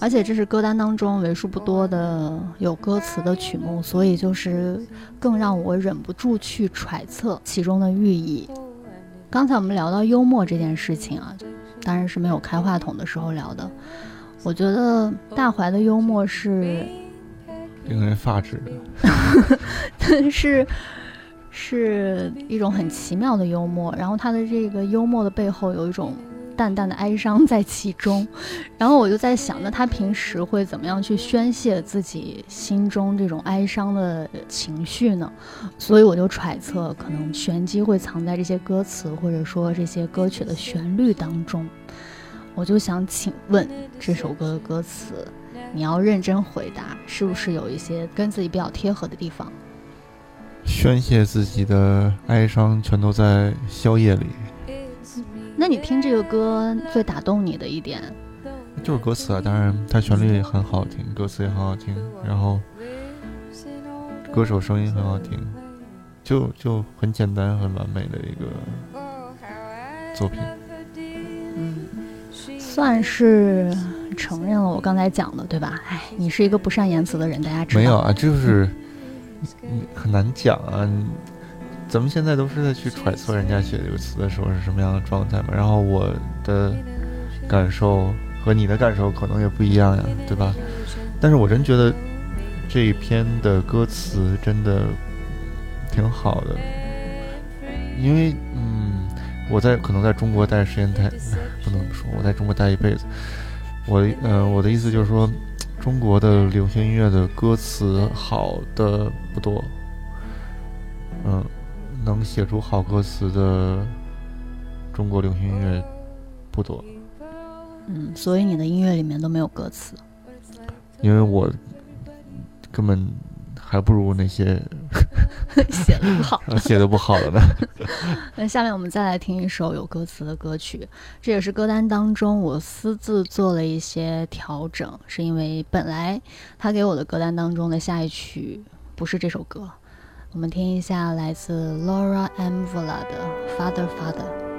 而且这是歌单当中为数不多的有歌词的曲目，所以就是更让我忍不住去揣测其中的寓意。刚才我们聊到幽默这件事情啊，当然是没有开话筒的时候聊的。我觉得大怀的幽默是令人发指的。但是是一种很奇妙的幽默，然后他的这个幽默的背后有一种淡淡的哀伤在其中，然后我就在想，那他平时会怎么样去宣泄自己心中这种哀伤的情绪呢？所以我就揣测，可能玄机会藏在这些歌词，或者说这些歌曲的旋律当中。我就想请问这首歌的歌词，你要认真回答，是不是有一些跟自己比较贴合的地方？宣泄自己的哀伤，全都在宵夜里。那你听这个歌最打动你的一点，就是歌词啊，当然它旋律也很好听，歌词也很好听，然后歌手声音很好听，就就很简单、很完美的一个 Oh, 作品。嗯，算是承认了我刚才讲的，对吧？哎，你是一个不善言辞的人，大家知道。没有啊，就是嗯 很难讲啊。咱们现在都是在去揣测人家写这个词的时候是什么样的状态嘛，然后我的感受和你的感受可能也不一样呀，对吧？但是我真觉得这一篇的歌词真的挺好的，因为嗯，我在可能在中国待时间太不能说，我在中国待一辈子，我呃我的意思就是说，中国的流行音乐的歌词好的不多，嗯，能写出好歌词的中国流行音乐不多，嗯，所以你的音乐里面都没有歌词。因为我根本还不如那些 写的不好。呃写的不好了呢。那下面我们再来听一首有歌词的歌曲，这也是歌单当中我私自做了一些调整，是因为本来他给我的歌单当中的下一曲不是这首歌。我们听一下来自 Laura M. Vola 的《Father》。Father,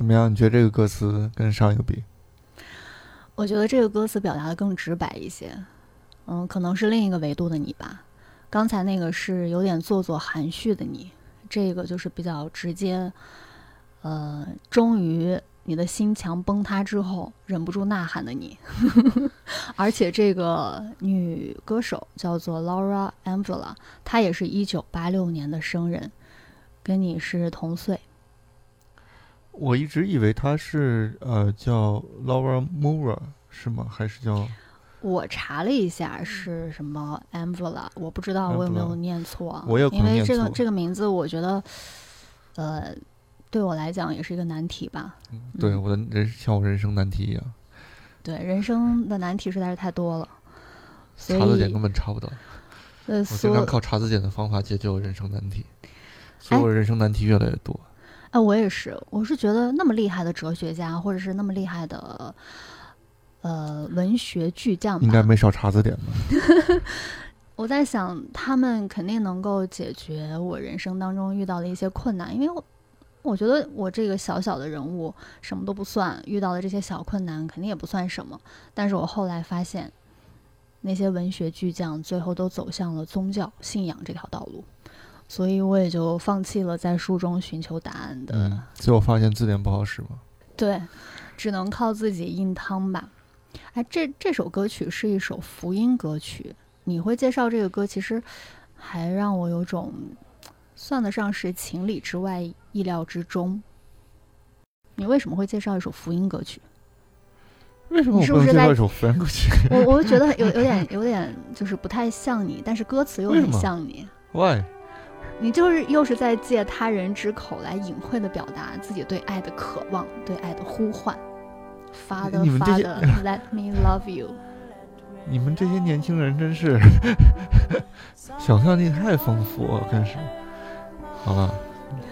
怎么样？你觉得这个歌词跟上一个比？我觉得这个歌词表达的更直白一些，嗯，可能是另一个维度的你吧。刚才那个是有点做作含蓄的你，这个就是比较直接。呃，终于你的心墙崩塌之后，忍不住呐喊的你。而且这个女歌手叫做 Laura Angela，她也是一九八六年的生人，跟你是同岁。我一直以为他是呃叫 Laura Mora 是吗？还是叫？我查了一下是什么 Anvela，我不知道我有没有念错啊。我也因为这个这个名字，我觉得，呃，对我来讲也是一个难题吧。对，嗯我的人像我人生难题一样，对，人生的难题实在是太多了，所以查字典根本查不到。呃，我所经常靠查字典的方法解决我人生难题，所以我人生难题越来越多。哎，我也是，我是觉得那么厉害的哲学家，或者是那么厉害的呃文学巨匠，应该没少查字典吧？我在想，他们肯定能够解决我人生当中遇到的一些困难，因为我我觉得我这个小小的人物什么都不算，遇到的这些小困难肯定也不算什么。但是我后来发现，那些文学巨匠最后都走向了宗教信仰这条道路，所以我也就放弃了在书中寻求答案的。嗯，最后发现字典不好使吗。对，只能靠自己硬趟吧。哎，这这首歌曲是一首福音歌曲，你会介绍这个歌，其实还让我有种算得上是情理之外、意料之中。你为什么会介绍一首福音歌曲？为什么是不是介绍一首福音歌曲我我就 觉得有有点有点就是不太像你，但是歌词又很像你。？Why？你就是又是在借他人之口来隐晦的表达自己对爱的渴望，对爱的呼唤。们这些 Father, let me love you。你们这些年轻人真是 想象力太丰富了，真是。好吧，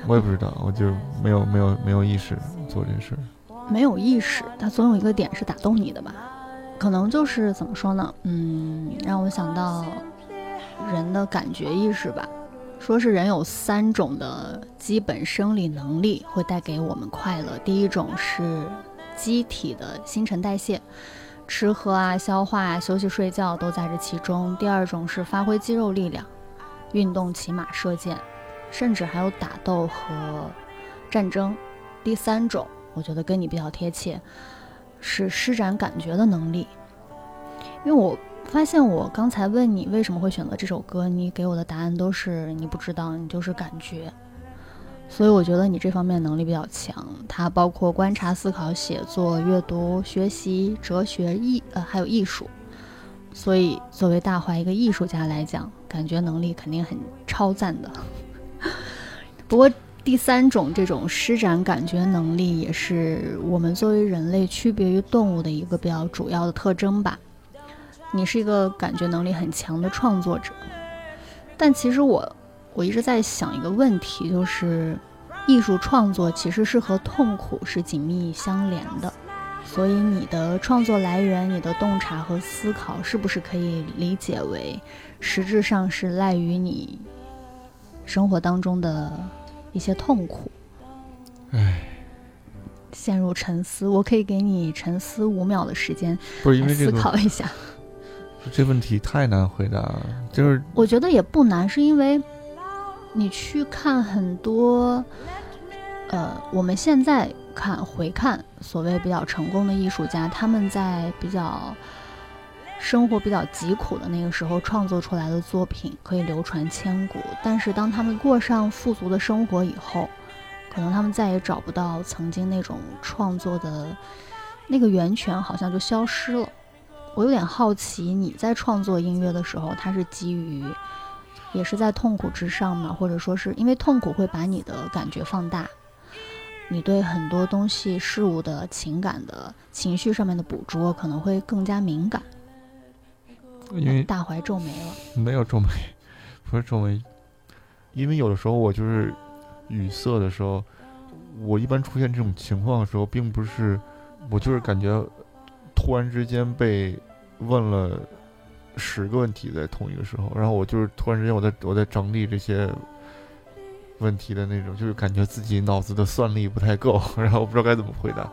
我也不知道，我就没有没有没有意识做这事儿。没有意识，它总有一个点是打动你的吧？可能就是怎么说呢？嗯，让我想到人的感觉意识吧。说是人有三种的基本生理能力会带给我们快乐。第一种是机体的新陈代谢，吃喝啊、消化啊、休息睡觉都在这其中。第二种是发挥肌肉力量，运动、骑马、射箭，甚至还有打斗和战争。第三种，我觉得跟你比较贴切，是施展感觉的能力。因为我发现我刚才问你为什么会选择这首歌，你给我的答案都是你不知道，你就是感觉。所以我觉得你这方面能力比较强，它包括观察、思考、写作、阅读、学习、哲学、艺呃还有艺术。所以作为大怀一个艺术家来讲，感觉能力肯定很超赞的。不过第三种这种施展感觉能力，也是我们作为人类区别于动物的一个比较主要的特征吧。你是一个感觉能力很强的创作者，但其实我我一直在想一个问题，就是艺术创作其实是和痛苦是紧密相连的，所以你的创作来源、你的洞察和思考，是不是可以理解为实质上是赖于你生活当中的一些痛苦？唉，陷入沉思，我可以给你沉思五秒的时间思不是因为这个考一下。这问题太难回答了，就是我觉得也不难，是因为你去看很多，呃，我们现在看回看所谓比较成功的艺术家，他们在比较生活比较疾苦的那个时候创作出来的作品可以流传千古，但是当他们过上富足的生活以后，可能他们再也找不到曾经那种创作的那个源泉，好像就消失了。我有点好奇，你在创作音乐的时候，它是基于，也是在痛苦之上吗？或者说是因为痛苦会把你的感觉放大，你对很多东西、事物的情感的情绪上面的捕捉可能会更加敏感。因为大怀皱眉了，没有皱眉，不是皱眉，因为有的时候我就是语塞的时候，我一般出现这种情况的时候，并不是我就是感觉突然之间被问了十个问题在同一个时候，然后我就是突然之间我在我在整理这些问题的那种，就是感觉自己脑子的算力不太够，然后不知道该怎么回答。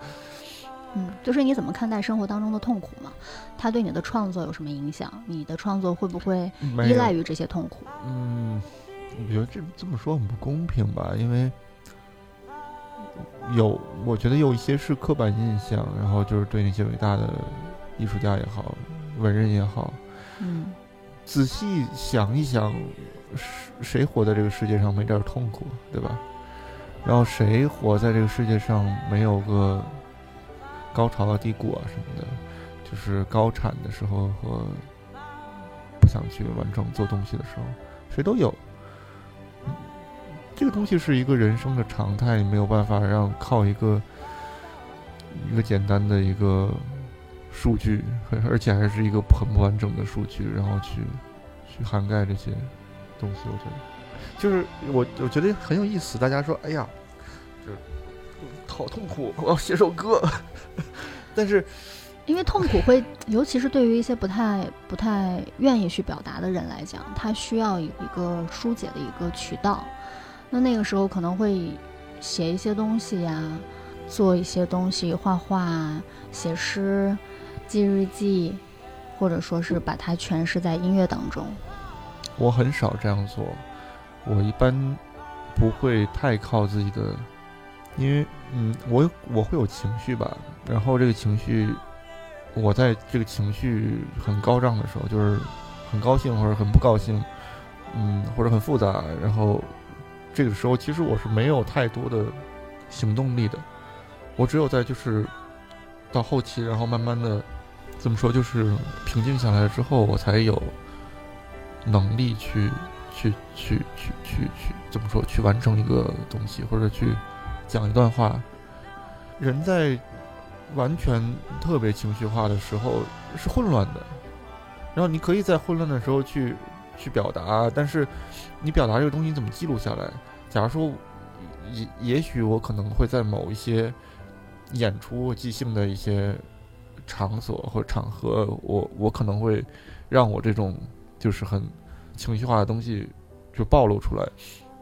嗯，就是你怎么看待生活当中的痛苦嘛？它对你的创作有什么影响？你的创作会不会依赖于这些痛苦？嗯，我觉得这这么说很不公平吧，因为有，我觉得有一些是刻板印象，然后就是对那些伟大的艺术家也好，文人也好，嗯仔细想一想，谁谁活在这个世界上没点痛苦，对吧？然后谁活在这个世界上没有个高潮啊、低谷啊什么的，就是高产的时候和不想去完成做东西的时候，谁都有。嗯这个东西是一个人生的常态，你没有办法让靠一个一个简单的一个数据，而而且还是一个很不完整的数据，然后去去涵盖这些东西。我觉得，就是我我觉得很有意思。大家说，哎呀，就是好痛苦，我要写首歌。但是，因为痛苦会，尤其是对于一些不太不太愿意去表达的人来讲，他需要一一个疏解的一个渠道。那那个时候可能会写一些东西呀，做一些东西，画画、写诗、记日记，或者说是把它诠释在音乐当中。我很少这样做，我一般不会太靠自己的，因为嗯，我我会有情绪吧，然后这个情绪，我在这个情绪很高涨的时候，就是很高兴或者很不高兴，嗯，或者很复杂，然后这个时候其实我是没有太多的行动力的，我只有在就是到后期，然后慢慢的怎么说，就是平静下来之后，我才有能力去去去去去去怎么说，去完成一个东西，或者去讲一段话。人在完全特别情绪化的时候是混乱的，然后你可以在混乱的时候去去表达，但是你表达这个东西你怎么记录下来？假如说也也许我可能会在某一些演出即兴的一些场所或者场合，我我可能会让我这种就是很情绪化的东西就暴露出来，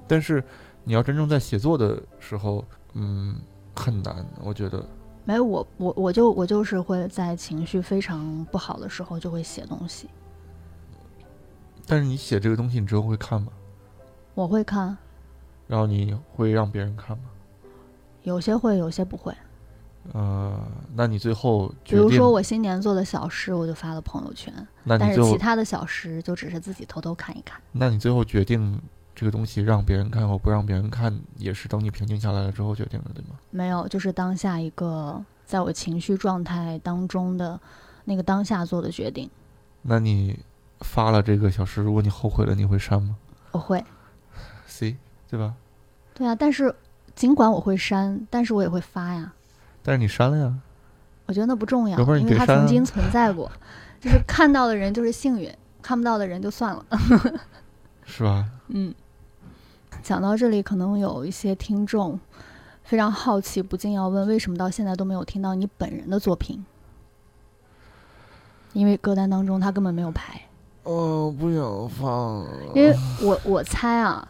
但是你要真正在写作的时候，嗯，很难，我觉得。没有我我我就我就是会在情绪非常不好的时候就会写东西，但是你写这个东西，你之后会看吗？我会看，然后你会让别人看吗？有些会，有些不会。呃，那你最后比，如说我新年做的小诗，我就发了朋友圈，但是那你最后，其他的小诗就只是自己偷偷看一看。那你最后决定这个东西让别人看或不让别人看，也是等你平静下来了之后决定的，对吗？没有，就是当下一个在我情绪状态当中的那个当下做的决定。那你发了这个小诗，如果你后悔了，你会删吗我会？C，对吧？对啊，但是尽管我会删，但是我也会发呀。但是你删了呀，我觉得那不重要，因为给删啊它曾经存在过，就是看到的人就是幸运，看不到的人就算了。是吧？嗯，讲到这里，可能有一些听众非常好奇，不禁要问：为什么到现在都没有听到你本人的作品？因为歌单当中他根本没有排。哦，不想放。因为我我猜啊，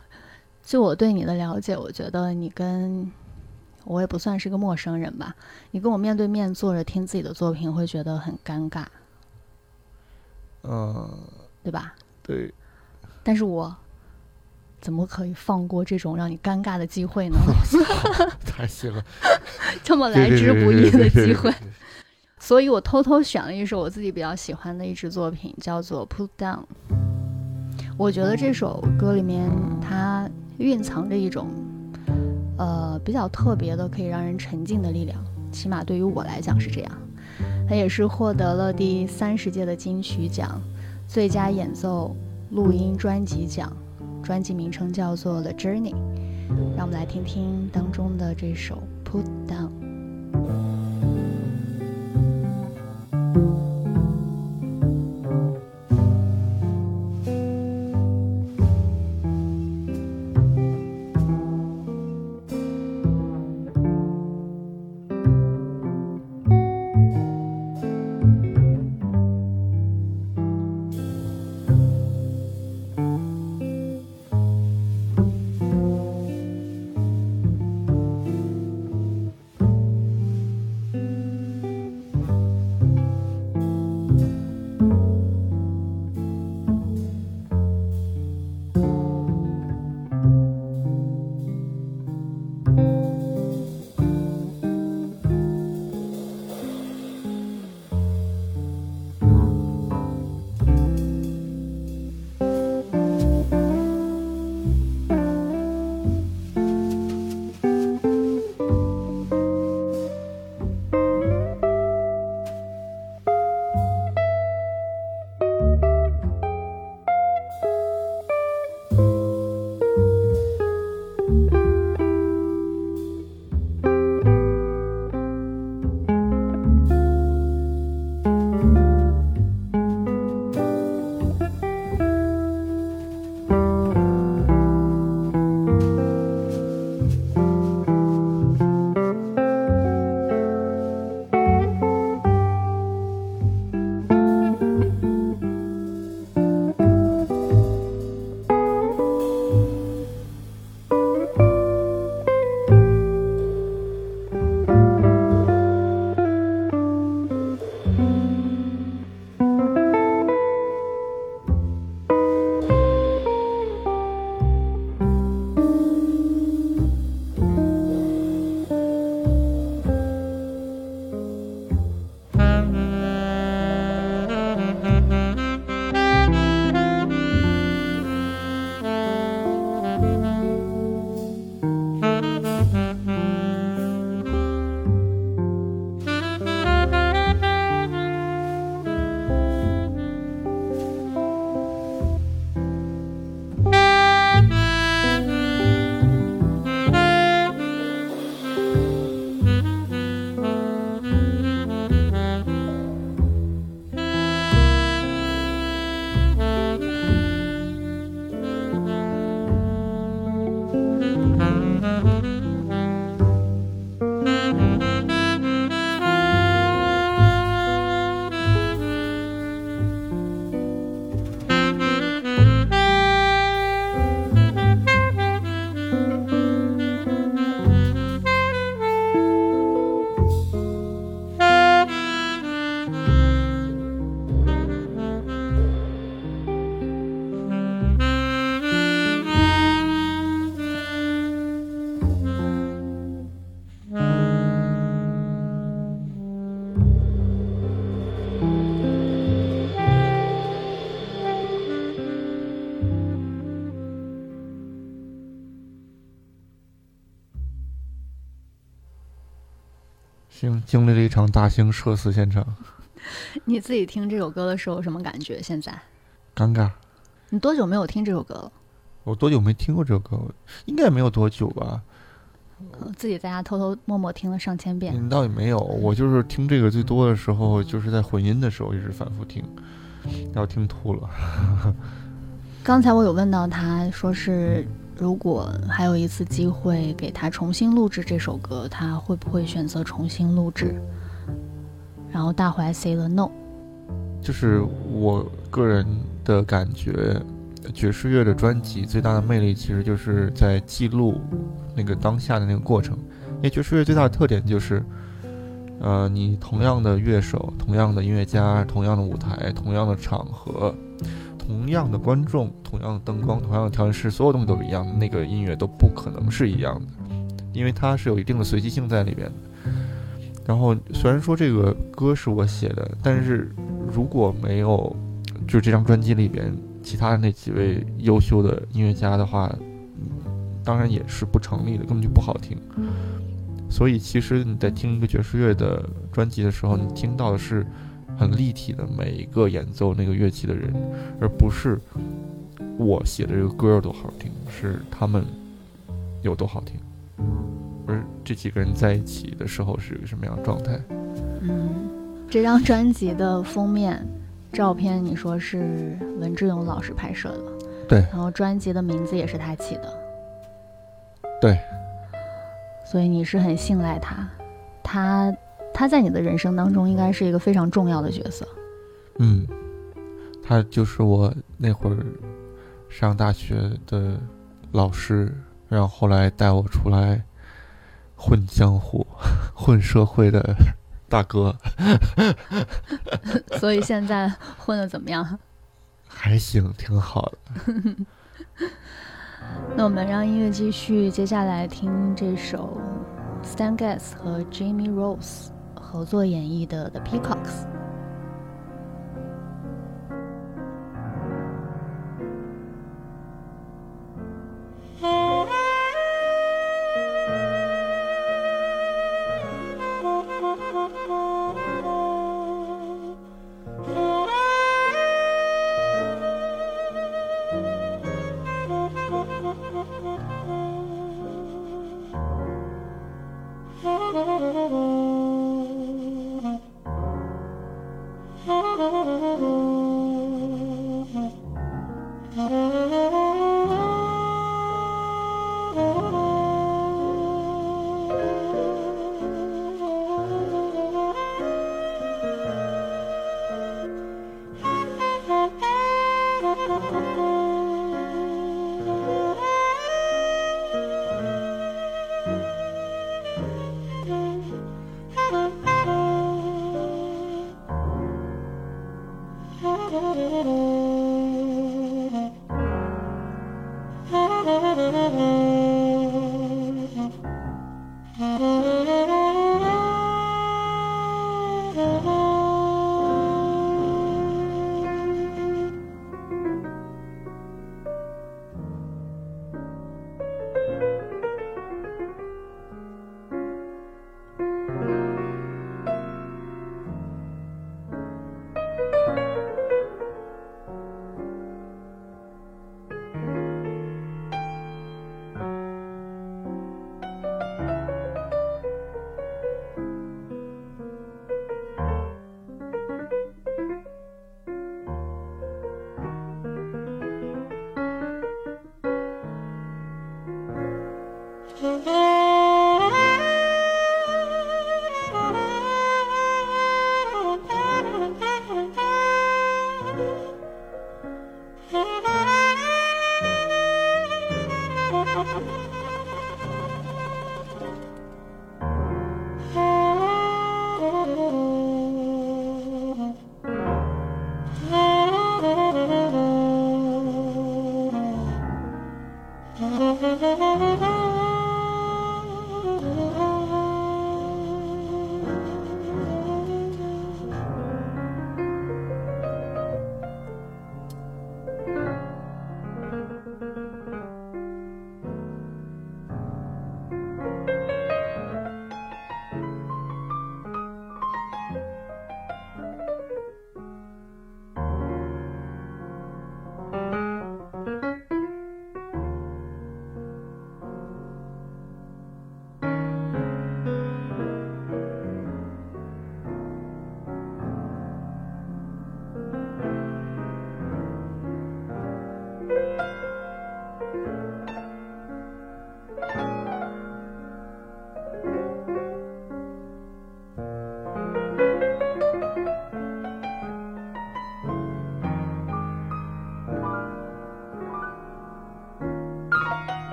就我对你的了解，我觉得你跟我也不算是个陌生人吧。你跟我面对面坐着听自己的作品，会觉得很尴尬，嗯，对吧？对，但是我怎么可以放过这种让你尴尬的机会呢？太行了，这么来之不易的机会，所以我偷偷选了一首我自己比较喜欢的一支作品，叫做《Put Down》。我觉得这首歌里面它蕴藏着一种呃比较特别的，可以让人沉浸的力量，起码对于我来讲是这样。他也是获得了第三十届的金曲奖最佳演奏录音专辑奖，专辑名称叫做《The Journey》。让我们来听听当中的这首《Put Down》。经经历了一场大型社死现场，你自己听这首歌的时候什么感觉？现在尴尬。你多久没有听这首歌了？我多久没听过这首歌？应该也没有多久吧。呃自己在家偷偷摸摸听了上千遍。你，倒也没有，我就是听这个最多的时候，就是在混音的时候一直反复听，然后听吐了。刚才我有问到他，说是如果还有一次机会给他重新录制这首歌，他会不会选择重新录制？然后大怀 say 了 no。就是我个人的感觉，爵士乐的专辑最大的魅力，其实就是在记录那个当下的那个过程。因为爵士乐最大的特点就是，呃，你同样的乐手、同样的音乐家、同样的舞台、同样的场合、同样的观众、同样的灯光、同样的调音师，所有东西都是一样的，那个音乐都不可能是一样的，因为它是有一定的随机性在里边的。然后虽然说这个歌是我写的，但是如果没有就这张专辑里边其他的那几位优秀的音乐家的话，嗯当然也是不成立的，根本就不好听。所以其实你在听一个爵士乐的专辑的时候，你听到的是很立体的每一个演奏那个乐器的人，而不是我写的这个歌有多好听，是他们有多好听。而这几个人在一起的时候是一个什么样的状态？嗯，这张专辑的封面照片，你说是文志勇老师拍摄的，对然后专辑的名字也是他起的，对，所以你是很信赖他，他他在你的人生当中应该是一个非常重要的角色。嗯，他就是我那会儿上大学的老师，然后后来带我出来混江湖、混社会的大哥，所以现在混的怎么样？还行，挺好的。那我们让音乐继续，接下来听这首 Stan Getz 和 Jamie Rose 合作演绎的《The Peacocks》。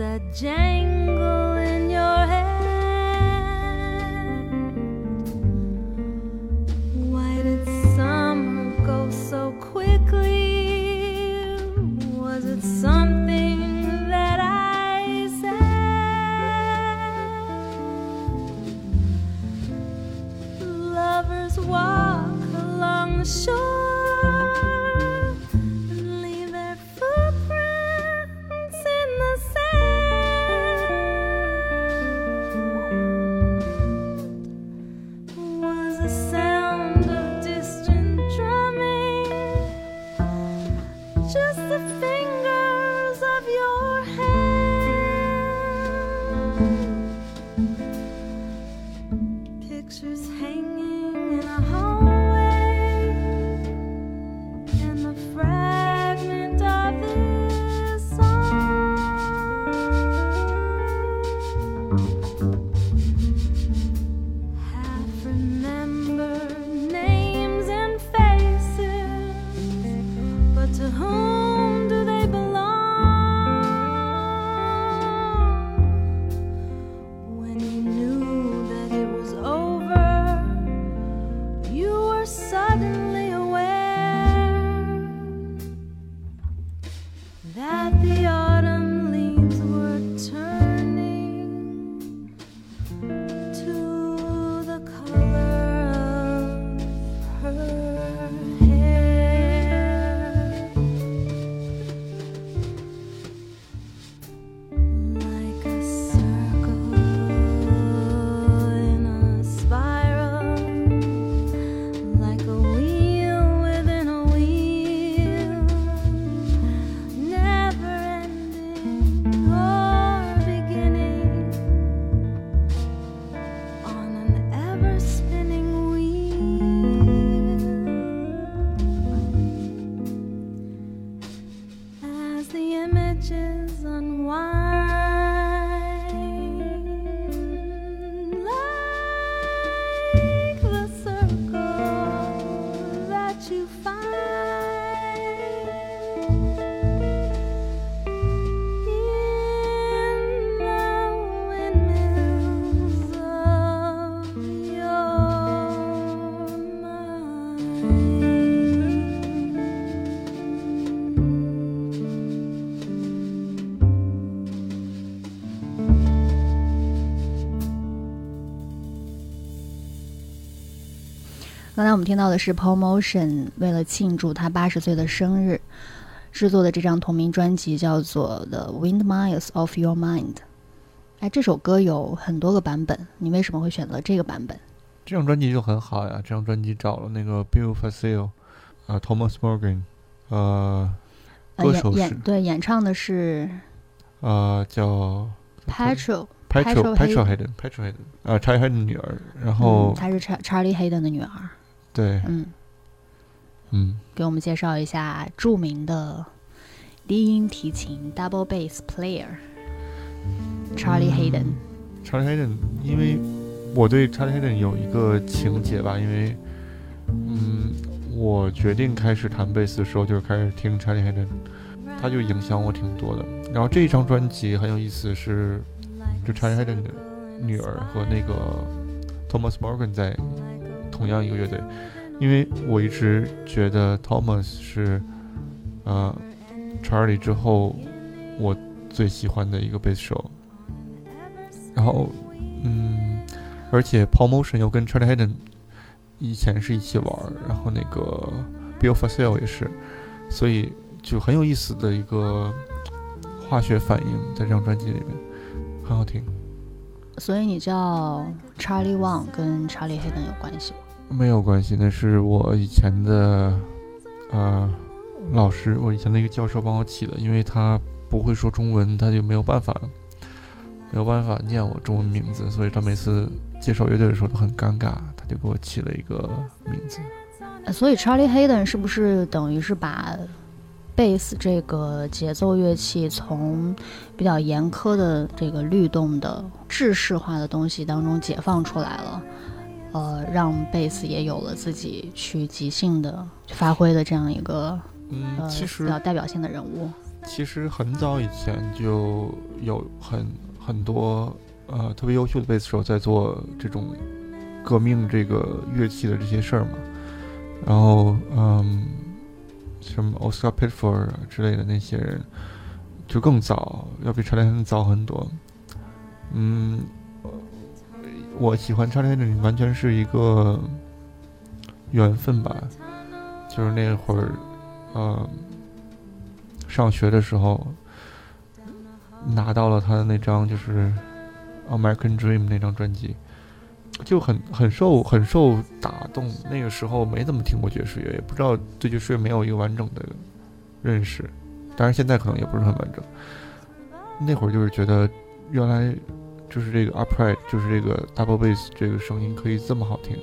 That jangle 才我们听到的是 Paul Motion 为了庆祝他八十岁的生日制作的这张同名专辑，叫做《The Windmills of Your Mind》。哎，这首歌有很多个版本，你为什么会选择这个版本？这张专辑就很好呀，这张专辑找了那个 Bill Facile，呃，Thomas Morgan，呃，歌手是演对演唱的是呃叫 Petrol Petrol Petrol Hayden Petrol Hayden 啊查理 Hayden 的女儿，然后嗯、她是查 Charlie Hayden 的女儿。对，嗯，嗯，给我们介绍一下著名的低音提琴 double bass player Charlie Hayden。查理 Hayden，因为我对 Charlie Hayden 有一个情节吧，因为嗯，我决定开始弹贝斯的时候，就是开始听 Charlie Hayden，他就影响我挺多的。然后这一张专辑很有意思，是就 Charlie Hayden 的女儿和那个 Thomas Morgan 在同样一个乐队，因为我一直觉得 Thomas 是呃 Charlie 之后我最喜欢的一个贝斯手。然后，嗯，而且 Paul Motion 又跟 Charlie Hayden 以前是一起玩，然后那个 Bill Frisell 也是，所以就很有意思的一个化学反应在这张专辑里面，很好听。所以你知道 Charlie Wang 跟 Charlie Hayden 有关系吗？没有关系，那是我以前的呃老师，我以前的一个教授帮我起的，因为他不会说中文，他就没有办法没有办法念我中文名字，所以他每次介绍乐队的时候都很尴尬，他就给我起了一个名字。所以 Charlie Hayden 是不是等于是把贝斯这个节奏乐器从比较严苛的这个律动的制式化的东西当中解放出来了？呃，让贝斯也有了自己去即兴的发挥的这样一个嗯，呃比其实较代表性的人物。其实很早以前就有很很多呃特别优秀的贝斯手在做这种革命这个乐器的这些事儿嘛。然后嗯，什么 Oscar Pitford 啊之类的那些人，就更早，要比查理 Hayden 早很多。嗯，我喜欢查理 Hayden 完全是一个缘分吧，就是那会儿，呃。上学的时候拿到了他的那张就是《American Dream》那张专辑，就很很受很受打动。那个时候没怎么听过爵士乐，也不知道对爵士乐没有一个完整的认识。当然现在可能也不是很完整。那会儿就是觉得原来就是这个 upright，就是这个 double bass 这个声音可以这么好听，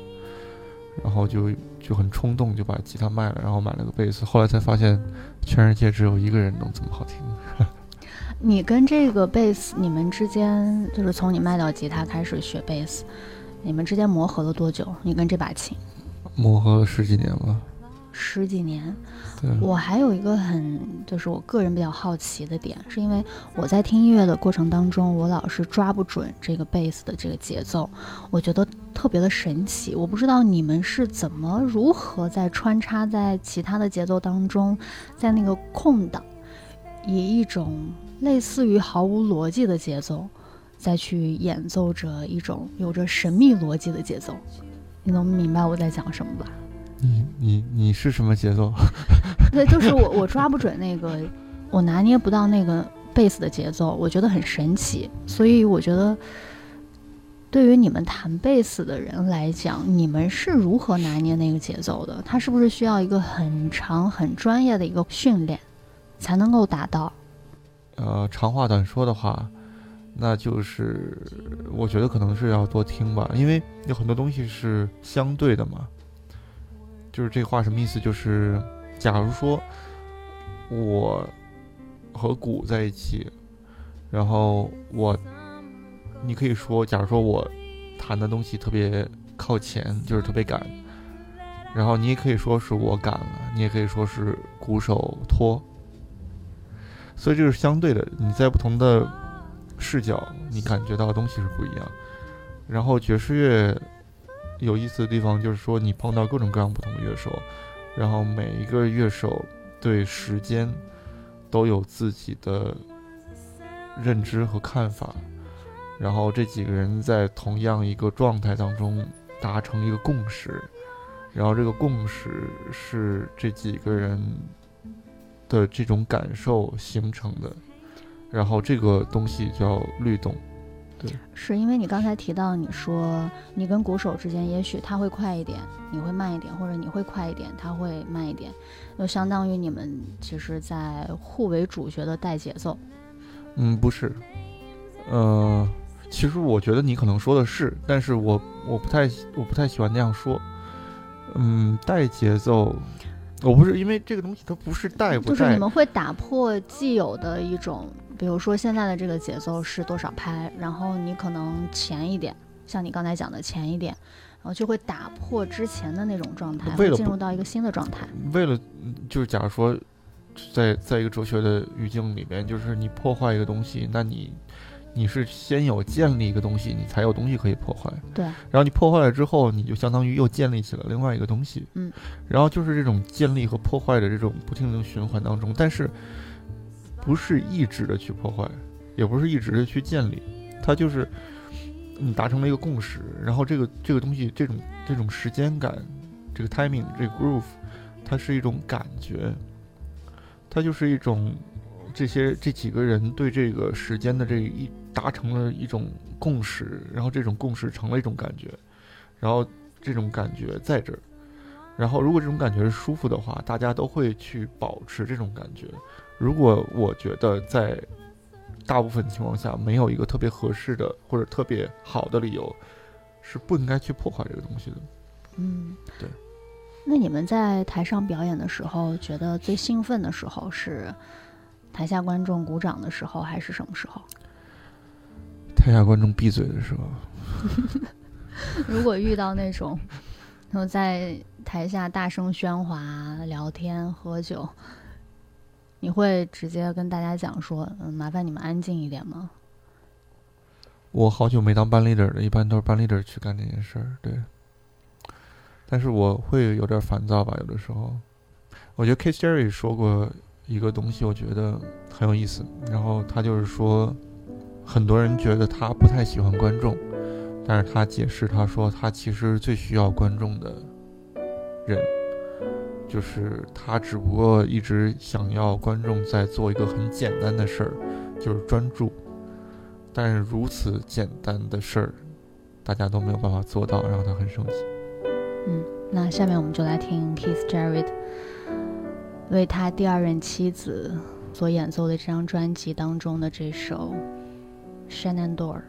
然后就就很冲动就把吉他卖了，然后买了个贝斯。后来才发现。全世界只有一个人能这么好听。你跟这个贝斯，你们之间就是从你卖掉吉他开始学贝斯，你们之间磨合了多久？你跟这把琴磨合了十几年了，十几年。我还有一个很，就是我个人比较好奇的点，是因为我在听音乐的过程当中，我老是抓不准这个贝斯的这个节奏，我觉得特别的神奇。我不知道你们是怎么如何在穿插在其他的节奏当中，在那个空档，以一种类似于毫无逻辑的节奏，再去演奏着一种有着神秘逻辑的节奏。你能明白我在讲什么吧？你你你是什么节奏？对，就是我我抓不准那个，我拿捏不到那个贝斯的节奏，我觉得很神奇。所以我觉得，对于你们弹贝斯的人来讲，你们是如何拿捏那个节奏的？它是不是需要一个很长、很专业的一个训练，才能够达到？呃，长话短说的话，那就是我觉得可能是要多听吧，因为有很多东西是相对的嘛。就是这话什么意思？就是假如说我和鼓在一起，然后我，你可以说，假如说我弹的东西特别靠前，就是特别赶，然后你也可以说是我赶了，你也可以说是鼓手拖，所以这是相对的。你在不同的视角，你感觉到的东西是不一样。然后爵士乐有意思的地方就是说，你碰到各种各样不同的乐手，然后每一个乐手对时间都有自己的认知和看法，然后这几个人在同样一个状态当中达成一个共识，然后这个共识是这几个人的这种感受形成的，然后这个东西叫律动。是因为你刚才提到，你说你跟鼓手之间，也许他会快一点，你会慢一点，或者你会快一点，他会慢一点，就相当于你们其实在互为主角的带节奏。嗯，不是，呃，其实我觉得你可能说的是，但是我我不太我不太喜欢那样说。嗯，带节奏，我不是因为这个东西它不是带不带就是你，们会打破既有的一种，比如说现在的这个节奏是多少拍，然后你可能前一点，像你刚才讲的前一点，然后就会打破之前的那种状态，会进入到一个新的状态。为了嗯就是假如说，在在一个哲学的语境里面，就是你破坏一个东西，那你你是先有建立一个东西，你才有东西可以破坏。对，然后你破坏了之后，你就相当于又建立起了另外一个东西。嗯，然后就是这种建立和破坏的这种不停的循环当中，但是不是一直的去破坏，也不是一直的去建立，它就是你达成了一个共识，然后这个这个东西这种这种时间感，这个 timing 这个 groove，它是一种感觉，它就是一种这些这几个人对这个时间的这一达成了一种共识，然后这种共识成了一种感觉，然后这种感觉在这儿，然后如果这种感觉是舒服的话，大家都会去保持这种感觉。如果我觉得在大部分情况下没有一个特别合适的或者特别好的理由，是不应该去破坏这个东西的。嗯，对。那你们在台上表演的时候，觉得最兴奋的时候是台下观众鼓掌的时候，还是什么时候？台下观众闭嘴的时候，如果遇到那种，然后在台下大声喧哗、聊天、喝酒，你会直接跟大家讲说：“嗯，麻烦你们安静一点吗我好久没当班 leader 了，一般都是班 leader 去干这件事儿。对，但是我会有点烦躁吧，有的时候。我觉得 K. Jerry 说过一个东西，我觉得很有意思。然后他就是说，很多人觉得他不太喜欢观众，但是他解释他说他其实最需要观众的人，就是他只不过一直想要观众在做一个很简单的事儿，就是专注。但是如此简单的事儿，大家都没有办法做到，让他很生气。？”嗯，那下面我们就来听 Keith Jarrett 为他第二任妻子所演奏的这张专辑当中的这首《Shenandoah》。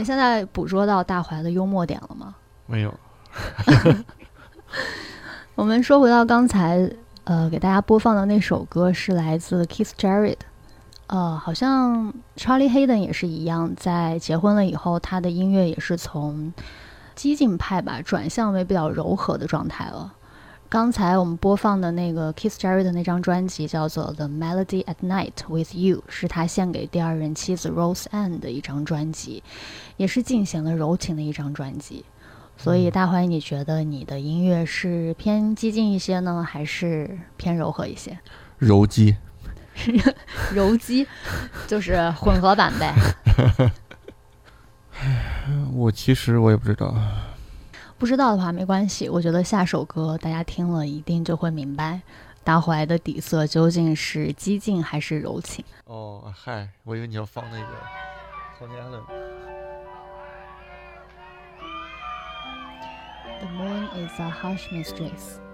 们现在捕捉到大怀的幽默点了吗？没有，我们说回到刚才，呃，给大家播放的那首歌是来自 Keith Jarrett，呃，好像 Charlie Hayden 也是一样，在结婚了以后，他的音乐也是从激进派吧转向为比较柔和的状态了。刚才我们播放的那个 Keith Jarrett 的那张专辑叫做《The Melody at Night with You》，是他献给第二任妻子 Rose Ann 的一张专辑，也是尽显了柔情的一张专辑。所以，大怀，你觉得你的音乐是偏激进一些呢，还是偏柔和一些？柔激。柔激，就是混合版呗。我其实我也不知道。不知道的话没关系，我觉得下首歌大家听了一定就会明白，大怀的底色究竟是激进还是柔情。哦，嗨，我以为你要放那个 Tony Allen。The moon is a harsh mistress。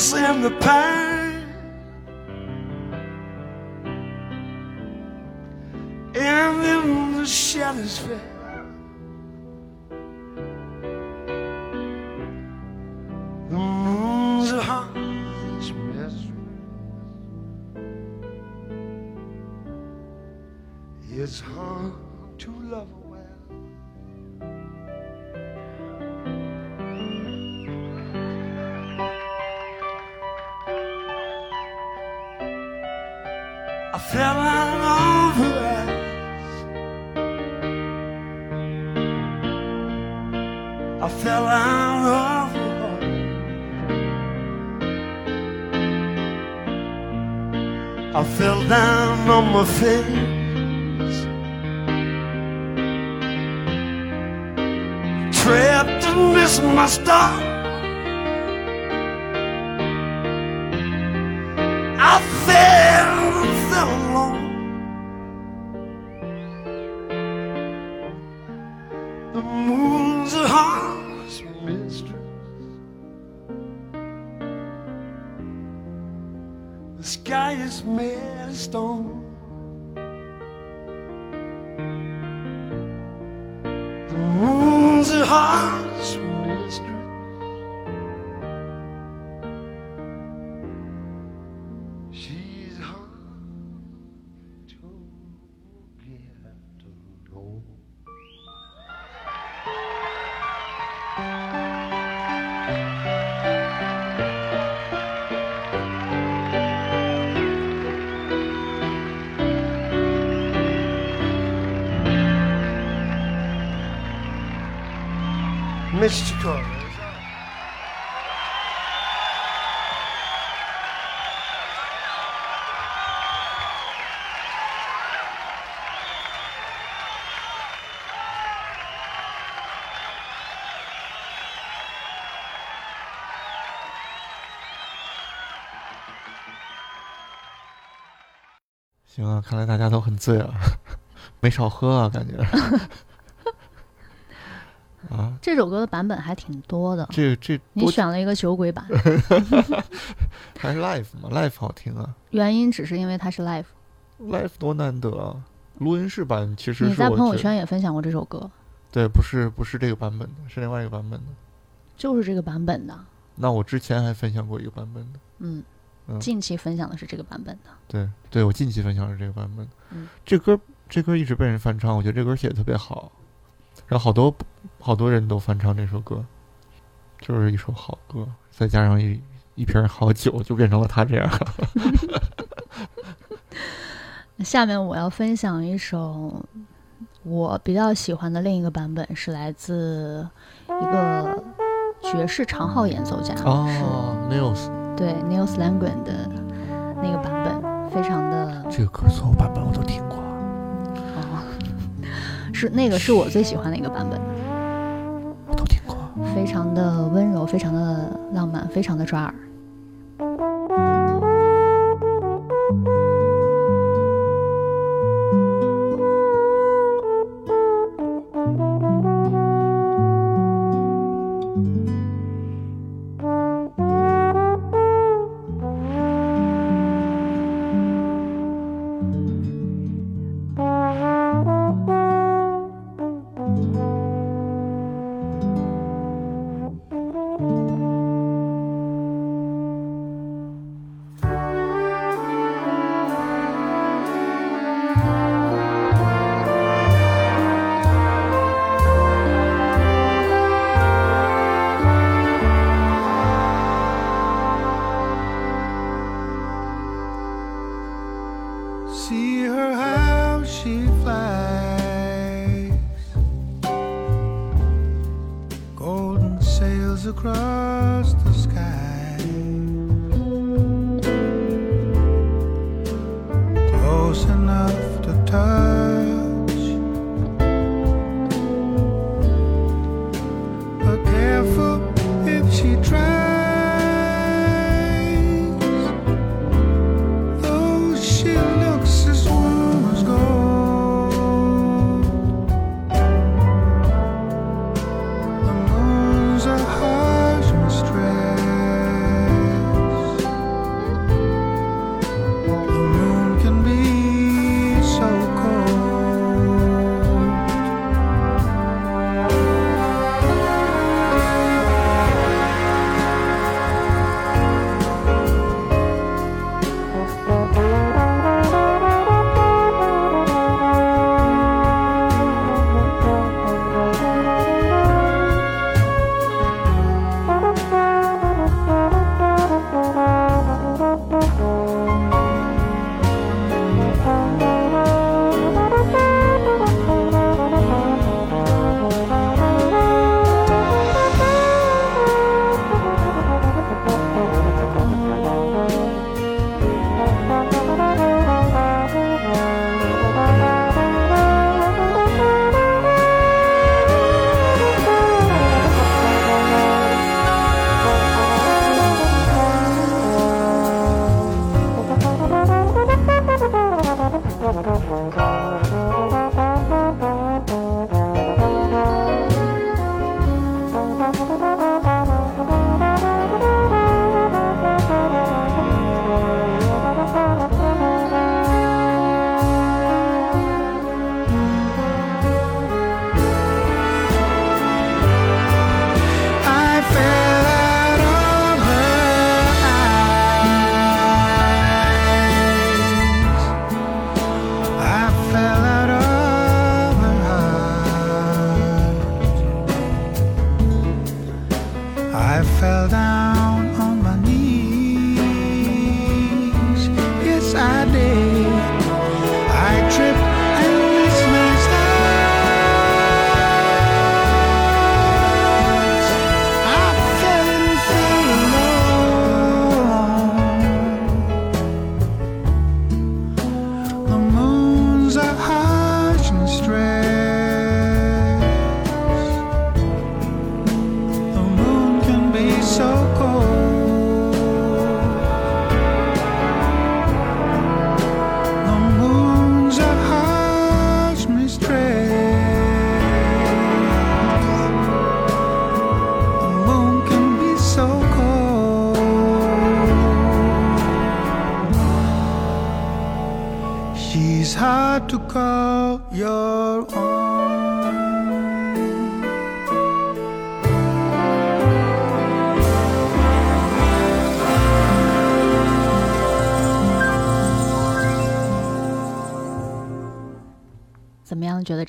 slim the past. 行啊，看来大家都很醉啊，没少喝啊，感觉。啊，这首歌的版本还挺多的。这这你选了一个酒鬼版，还是 live 嘛，live 好听啊原因只是因为它是 live。，live 多难得啊！录音室版其实你在朋友圈也分享过这首歌，对，不是不是这个版本的，是另外一个版本的。就是这个版本的。那我之前还分享过一个版本的，嗯，嗯近期分享的是这个版本的。对对，我近期分享的是这个版本。嗯这歌这歌一直被人翻唱，我觉得这歌写的特别好，然后好多好多人都翻唱这首歌，就是一首好歌，再加上一一瓶好酒，就变成了他这样。下面我要分享一首我比较喜欢的另一个版本，是来自一个爵士长号演奏家，哦是对 n e i l s l a n g r e n 的那个版本，非常的这个歌所有版本我都听过。哦，是那个是我最喜欢的一个版本，我都听过。非常的温柔，非常的浪漫，非常的抓耳。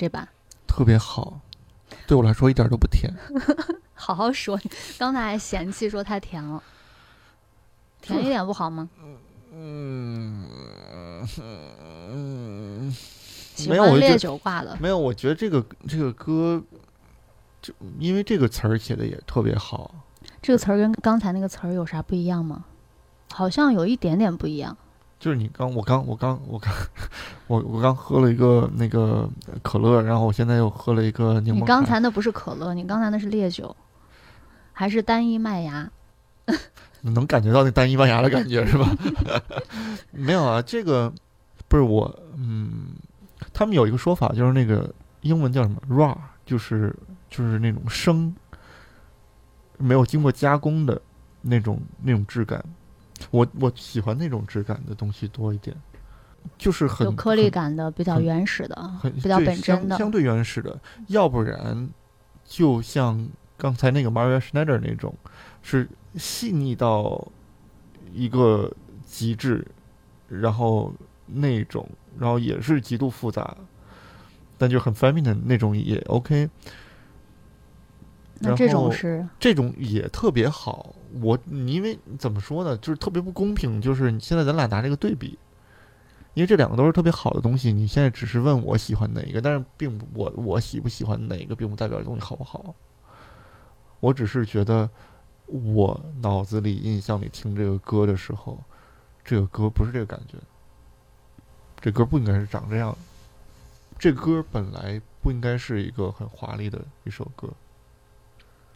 这版特别好，对我来说一点都不甜。好好说，刚才还嫌弃说太甜了，甜一点不好吗？嗯嗯，喜欢烈没有我就酒挂的，没有，我觉得这个这个歌，就因为这个词儿写的也特别好。这个词儿跟刚才那个词儿有啥不一样吗？好像有一点点不一样。就是你刚，我刚，我刚，我刚，我我刚喝了一个那个可乐，然后我现在又喝了一个柠檬你。刚才那不是可乐，你刚才那是烈酒，还是单一麦芽？能感觉到那单一麦芽的感觉是吧？没有啊，这个不是我，嗯，他们有一个说法，就是那个英文叫什么 raw，就是就是那种生，没有经过加工的那种那种质感。我我喜欢那种质感的东西多一点，就是很有颗粒感的，比较原始的，很比较本真的。相相对原始的，要不然就像刚才那个 Maria Schneider 那种，是细腻到一个极致，然后那种，然后也是极度复杂，但就很 feminine 那种也 OK，然那这种后是这种也特别好。我你因为怎么说呢，就是特别不公平，就是现在咱俩拿这个对比。因为这两个都是特别好的东西，你现在只是问我喜欢哪一个，但是并不我我喜不喜欢哪一个，并不代表这东西好不好。我只是觉得，我脑子里印象里听这个歌的时候，这个歌不是这个感觉，这歌不应该是长这样。这歌本来不应该是一个很华丽的一首歌，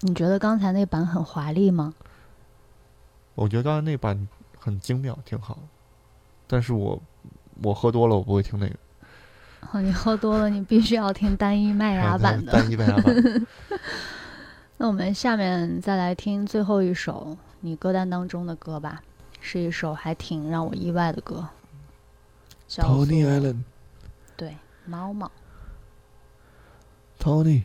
你觉得刚才那版很华丽吗？我觉得刚才那版很精妙，挺好。但是我我喝多了，我不会听那个哦，你喝多了，你必须要听单一麦芽版的。单一麦芽版。那我们下面再来听最后一首你歌单当中的歌吧，是一首还挺让我意外的歌，Tony Allen，对猫猫。Tony。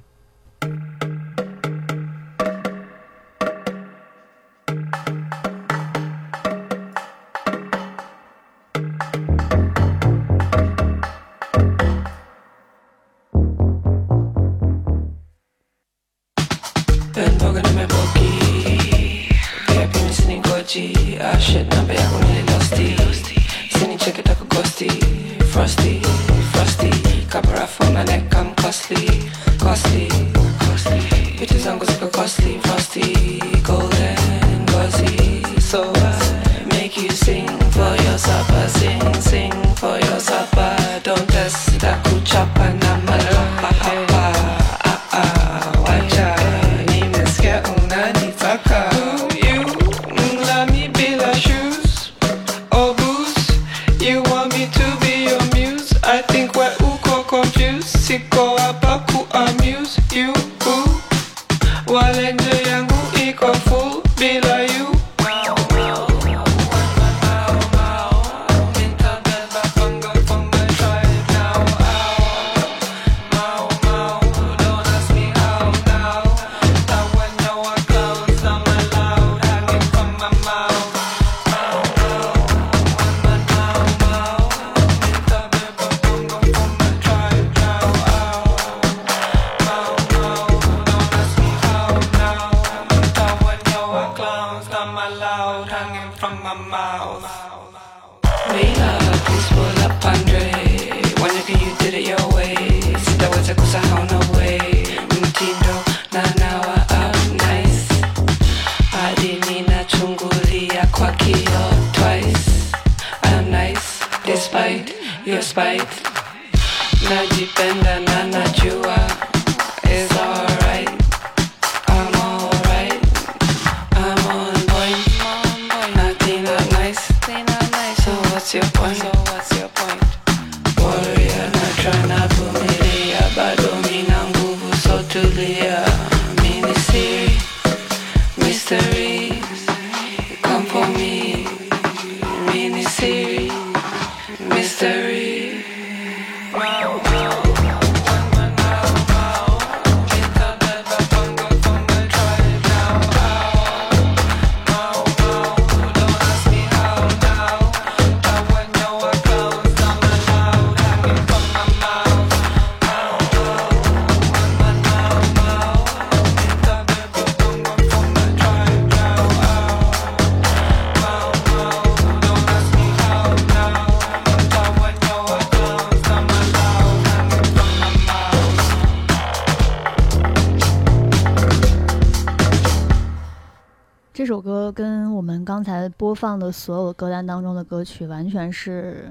放的所有歌单当中的歌曲完全是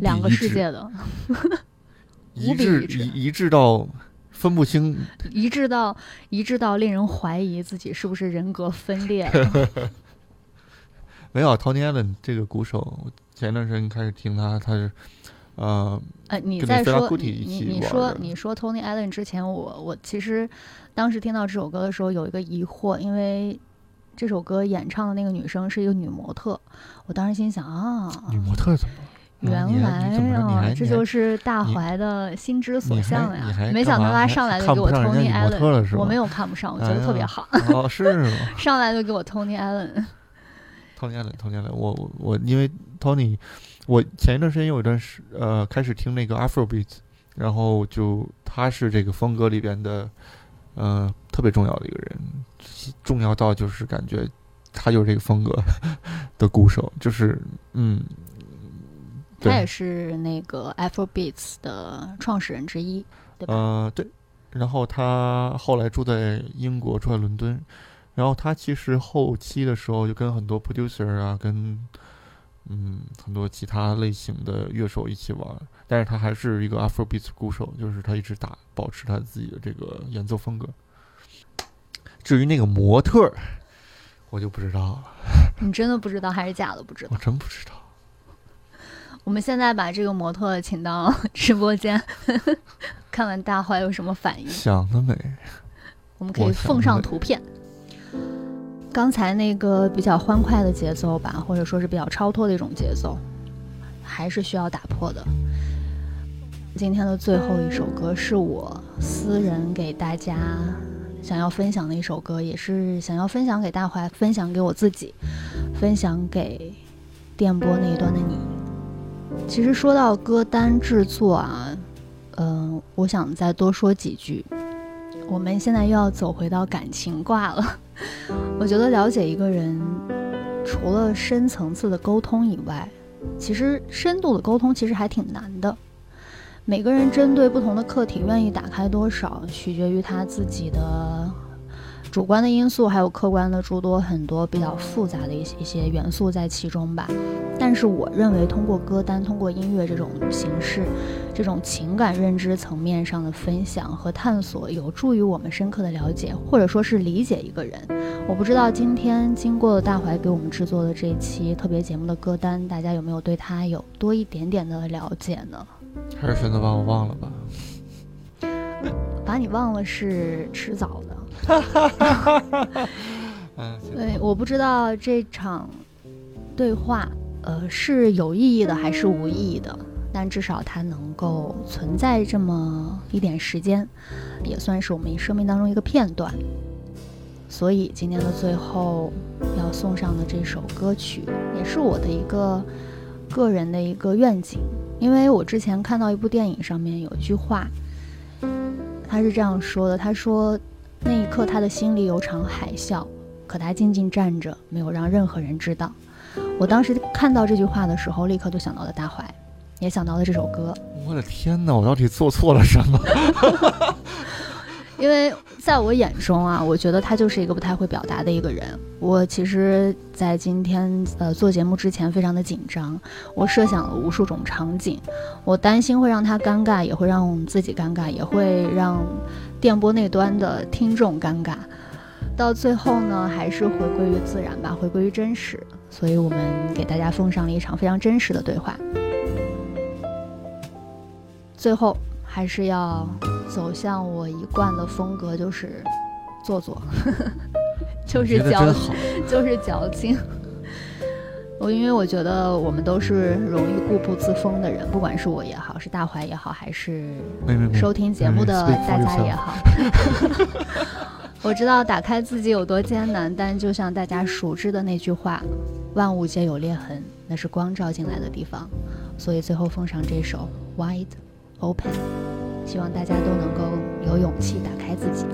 两个，世界的，一致一致一一致到分不清。一致到一致到令人怀疑自己是不是人格分裂了。没有 Tony Allen 这个鼓手，前一段时间开始听他，他是呃呃，你在说你你说你说 Tony Allen 之前我，我其实当时听到这首歌的时候有一个疑惑，因为这首歌演唱的那个女生是一个女模特，我当时心想啊，女模特怎么？了？原来啊，这就是大你怀的心之所向呀！没想到他上来就给我 Tony Allen，我没有看不上，我觉得特别好，哦，是吗？上来就给我 Tony Allen。？Tony Allen，Tony Allen，我我我因为 Tony，我前一段时间有一段时呃开始听那个 Afrobeat，然后就他是这个风格里边的呃特别重要的一个人，重要到就是感觉他就是这个风格 的鼓手，就是嗯，他也是那个 Afrobeats 的创始人之一，对吧？呃，对。然后他后来住在英国，住在伦敦。然后他其实后期的时候就跟很多 producer 啊，跟嗯很多其他类型的乐手一起玩儿，但是他还是一个 Afrobeat 鼓手，就是他一直打保持他自己的这个演奏风格。至于那个模特儿，我就不知道了，你真的不知道还是假的不知道我？真不知道。我们现在把这个模特请到直播间，看看大怀有什么反应。想得美，我们可以奉上图片。刚才那个比较欢快的节奏吧，或者说是比较超脱的一种节奏，还是需要打破的。今天的最后一首歌是我私人给大家想要分享的一首歌，也是想要分享给大怀，分享给我自己，分享给电波那一端的你。其实说到歌单制作啊，嗯、我想再多说几句。我们现在又要走回到感情挂了。我觉得了解一个人，除了深层次的沟通以外，其实深度的沟通其实还挺难的。每个人针对不同的课题，愿意打开多少，取决于他自己的主观的因素，还有客观的诸多很多比较复杂的一些一些元素在其中吧。但是我认为，通过歌单、通过音乐这种形式，这种情感认知层面上的分享和探索，有助于我们深刻的了解，或者说是理解一个人。我不知道今天经过了大怀给我们制作的这一期特别节目的歌单，大家有没有对他有多一点点的了解呢？还是选择把我忘了吧。把你忘了是迟早的。对，我不知道这场对话，呃，是有意义的还是无意义的，但至少它能够存在这么一点时间，也算是我们生命当中一个片段。所以今天的最后要送上的这首歌曲，也是我的一个个人的一个愿景，因为我之前看到一部电影上面有一句话，他是这样说的：他说那一刻他的心里有场海啸。可他静静站着，没有让任何人知道。我当时看到这句话的时候，立刻就想到了大怀，也想到了这首歌。我的天哪！我到底做错了什么？因为在我眼中啊，我觉得他就是一个不太会表达的一个人。我其实，在今天呃做节目之前非常的紧张，我设想了无数种场景，我担心会让他尴尬，也会让自己尴尬，也会让电波那端的听众尴尬。到最后呢，还是回归于自然吧，回归于真实。所以我们给大家奉上了一场非常真实的对话。最后还是要走向我一贯的风格，就是做作，就是矫。就是矫情。我因为我觉得我们都是容易固步自封的人，不管是我也好，是大怀也好，还是收听节目的大家也好。我知道打开自己有多艰难，但就像大家熟知的那句话：“万物皆有裂痕，那是光照进来的地方。”所以最后奉上这首《Wide Open》，希望大家都能够有勇气打开自己。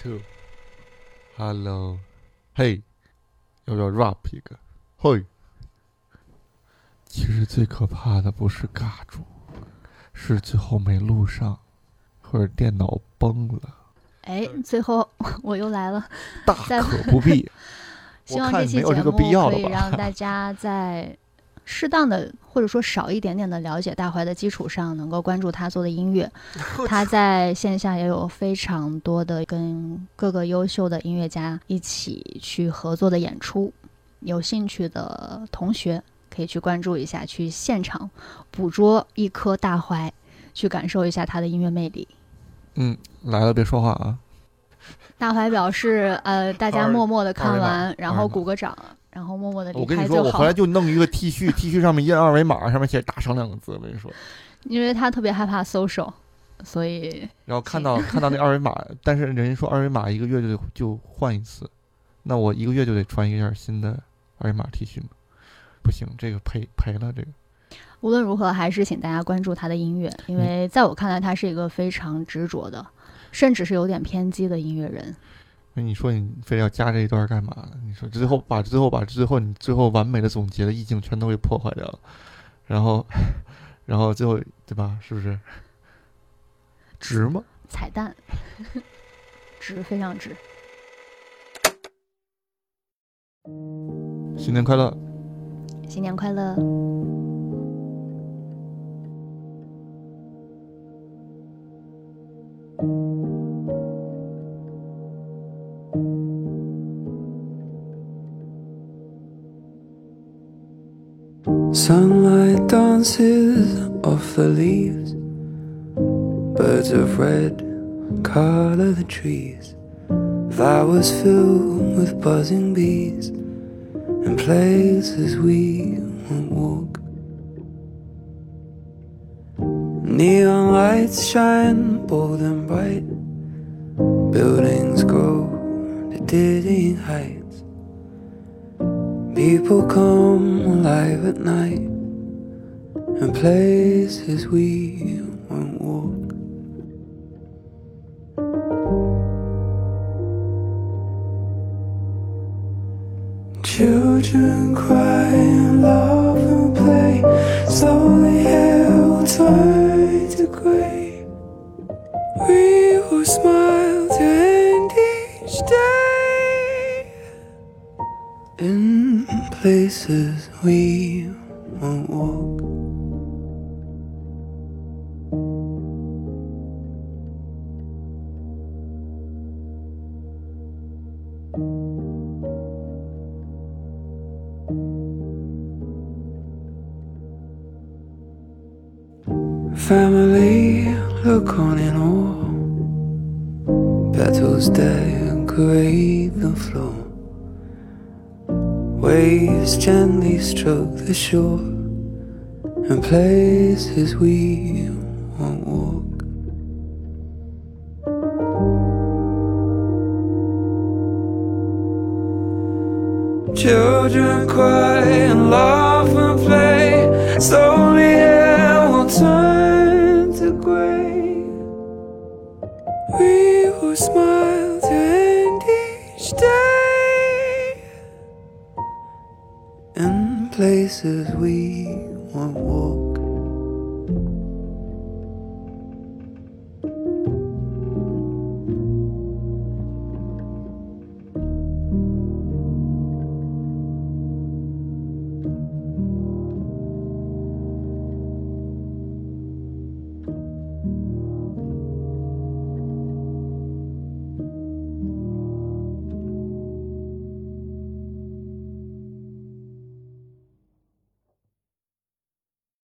Two, hello，嘿，要不要 rap 一个？嘿，其实最可怕的不是尬住，是最后没录上，或者电脑崩了，哎，最后 我又来了。大可不必。希望看这期节目没有这个必要了吧可以让大家在适当的或者说少一点点的了解大怀的基础上，能够关注他做的音乐。他在线下也有非常多的跟各个优秀的音乐家一起去合作的演出，有兴趣的同学可以去关注一下，去现场捕捉一颗大怀，去感受一下他的音乐魅力。嗯，来了别说话啊！大怀表示，呃，大家默默的看完，然后鼓个掌，然后默默的离我跟你说，我回。来就弄一个 T 恤，T 恤上面印二维码，上面写“大赏”两个字。我跟你说，因为他特别害怕 social，所以然后看到 看到那二维码，但是人家说二维码一个月就得就换一次，那我一个月就得穿一件新的二维码 T 恤吗？不行，这个赔赔了这个。无论如何，还是请大家关注他的音乐，因为在我看来，他是一个非常执着的，甚至是有点偏激的音乐人。那你说你非要加这一段干嘛呢？你说最后把最后把最后你最后完美的总结的意境全都给破坏掉了，然后 然后最后对吧？是不是？值吗？彩蛋，值非常值。新年快乐！新年快乐！Sunlight dances off the leaves. Birds of red color the trees. Flowers filled with buzzing bees. And places we won't walk. Neon lights shine bold and bright. Buildings grow to dizzying heights. People come alive at night, and places we won't walk. Children cry and laugh and play. Slowly hair will turn to grey. We will smile to end each day in places we won't walk. Family, look on in awe. Petals decorate the floor. Waves gently stroke the shore. And places we won't walk. Children cry and laugh and play. Slowly air will turn to gray. We will smile as we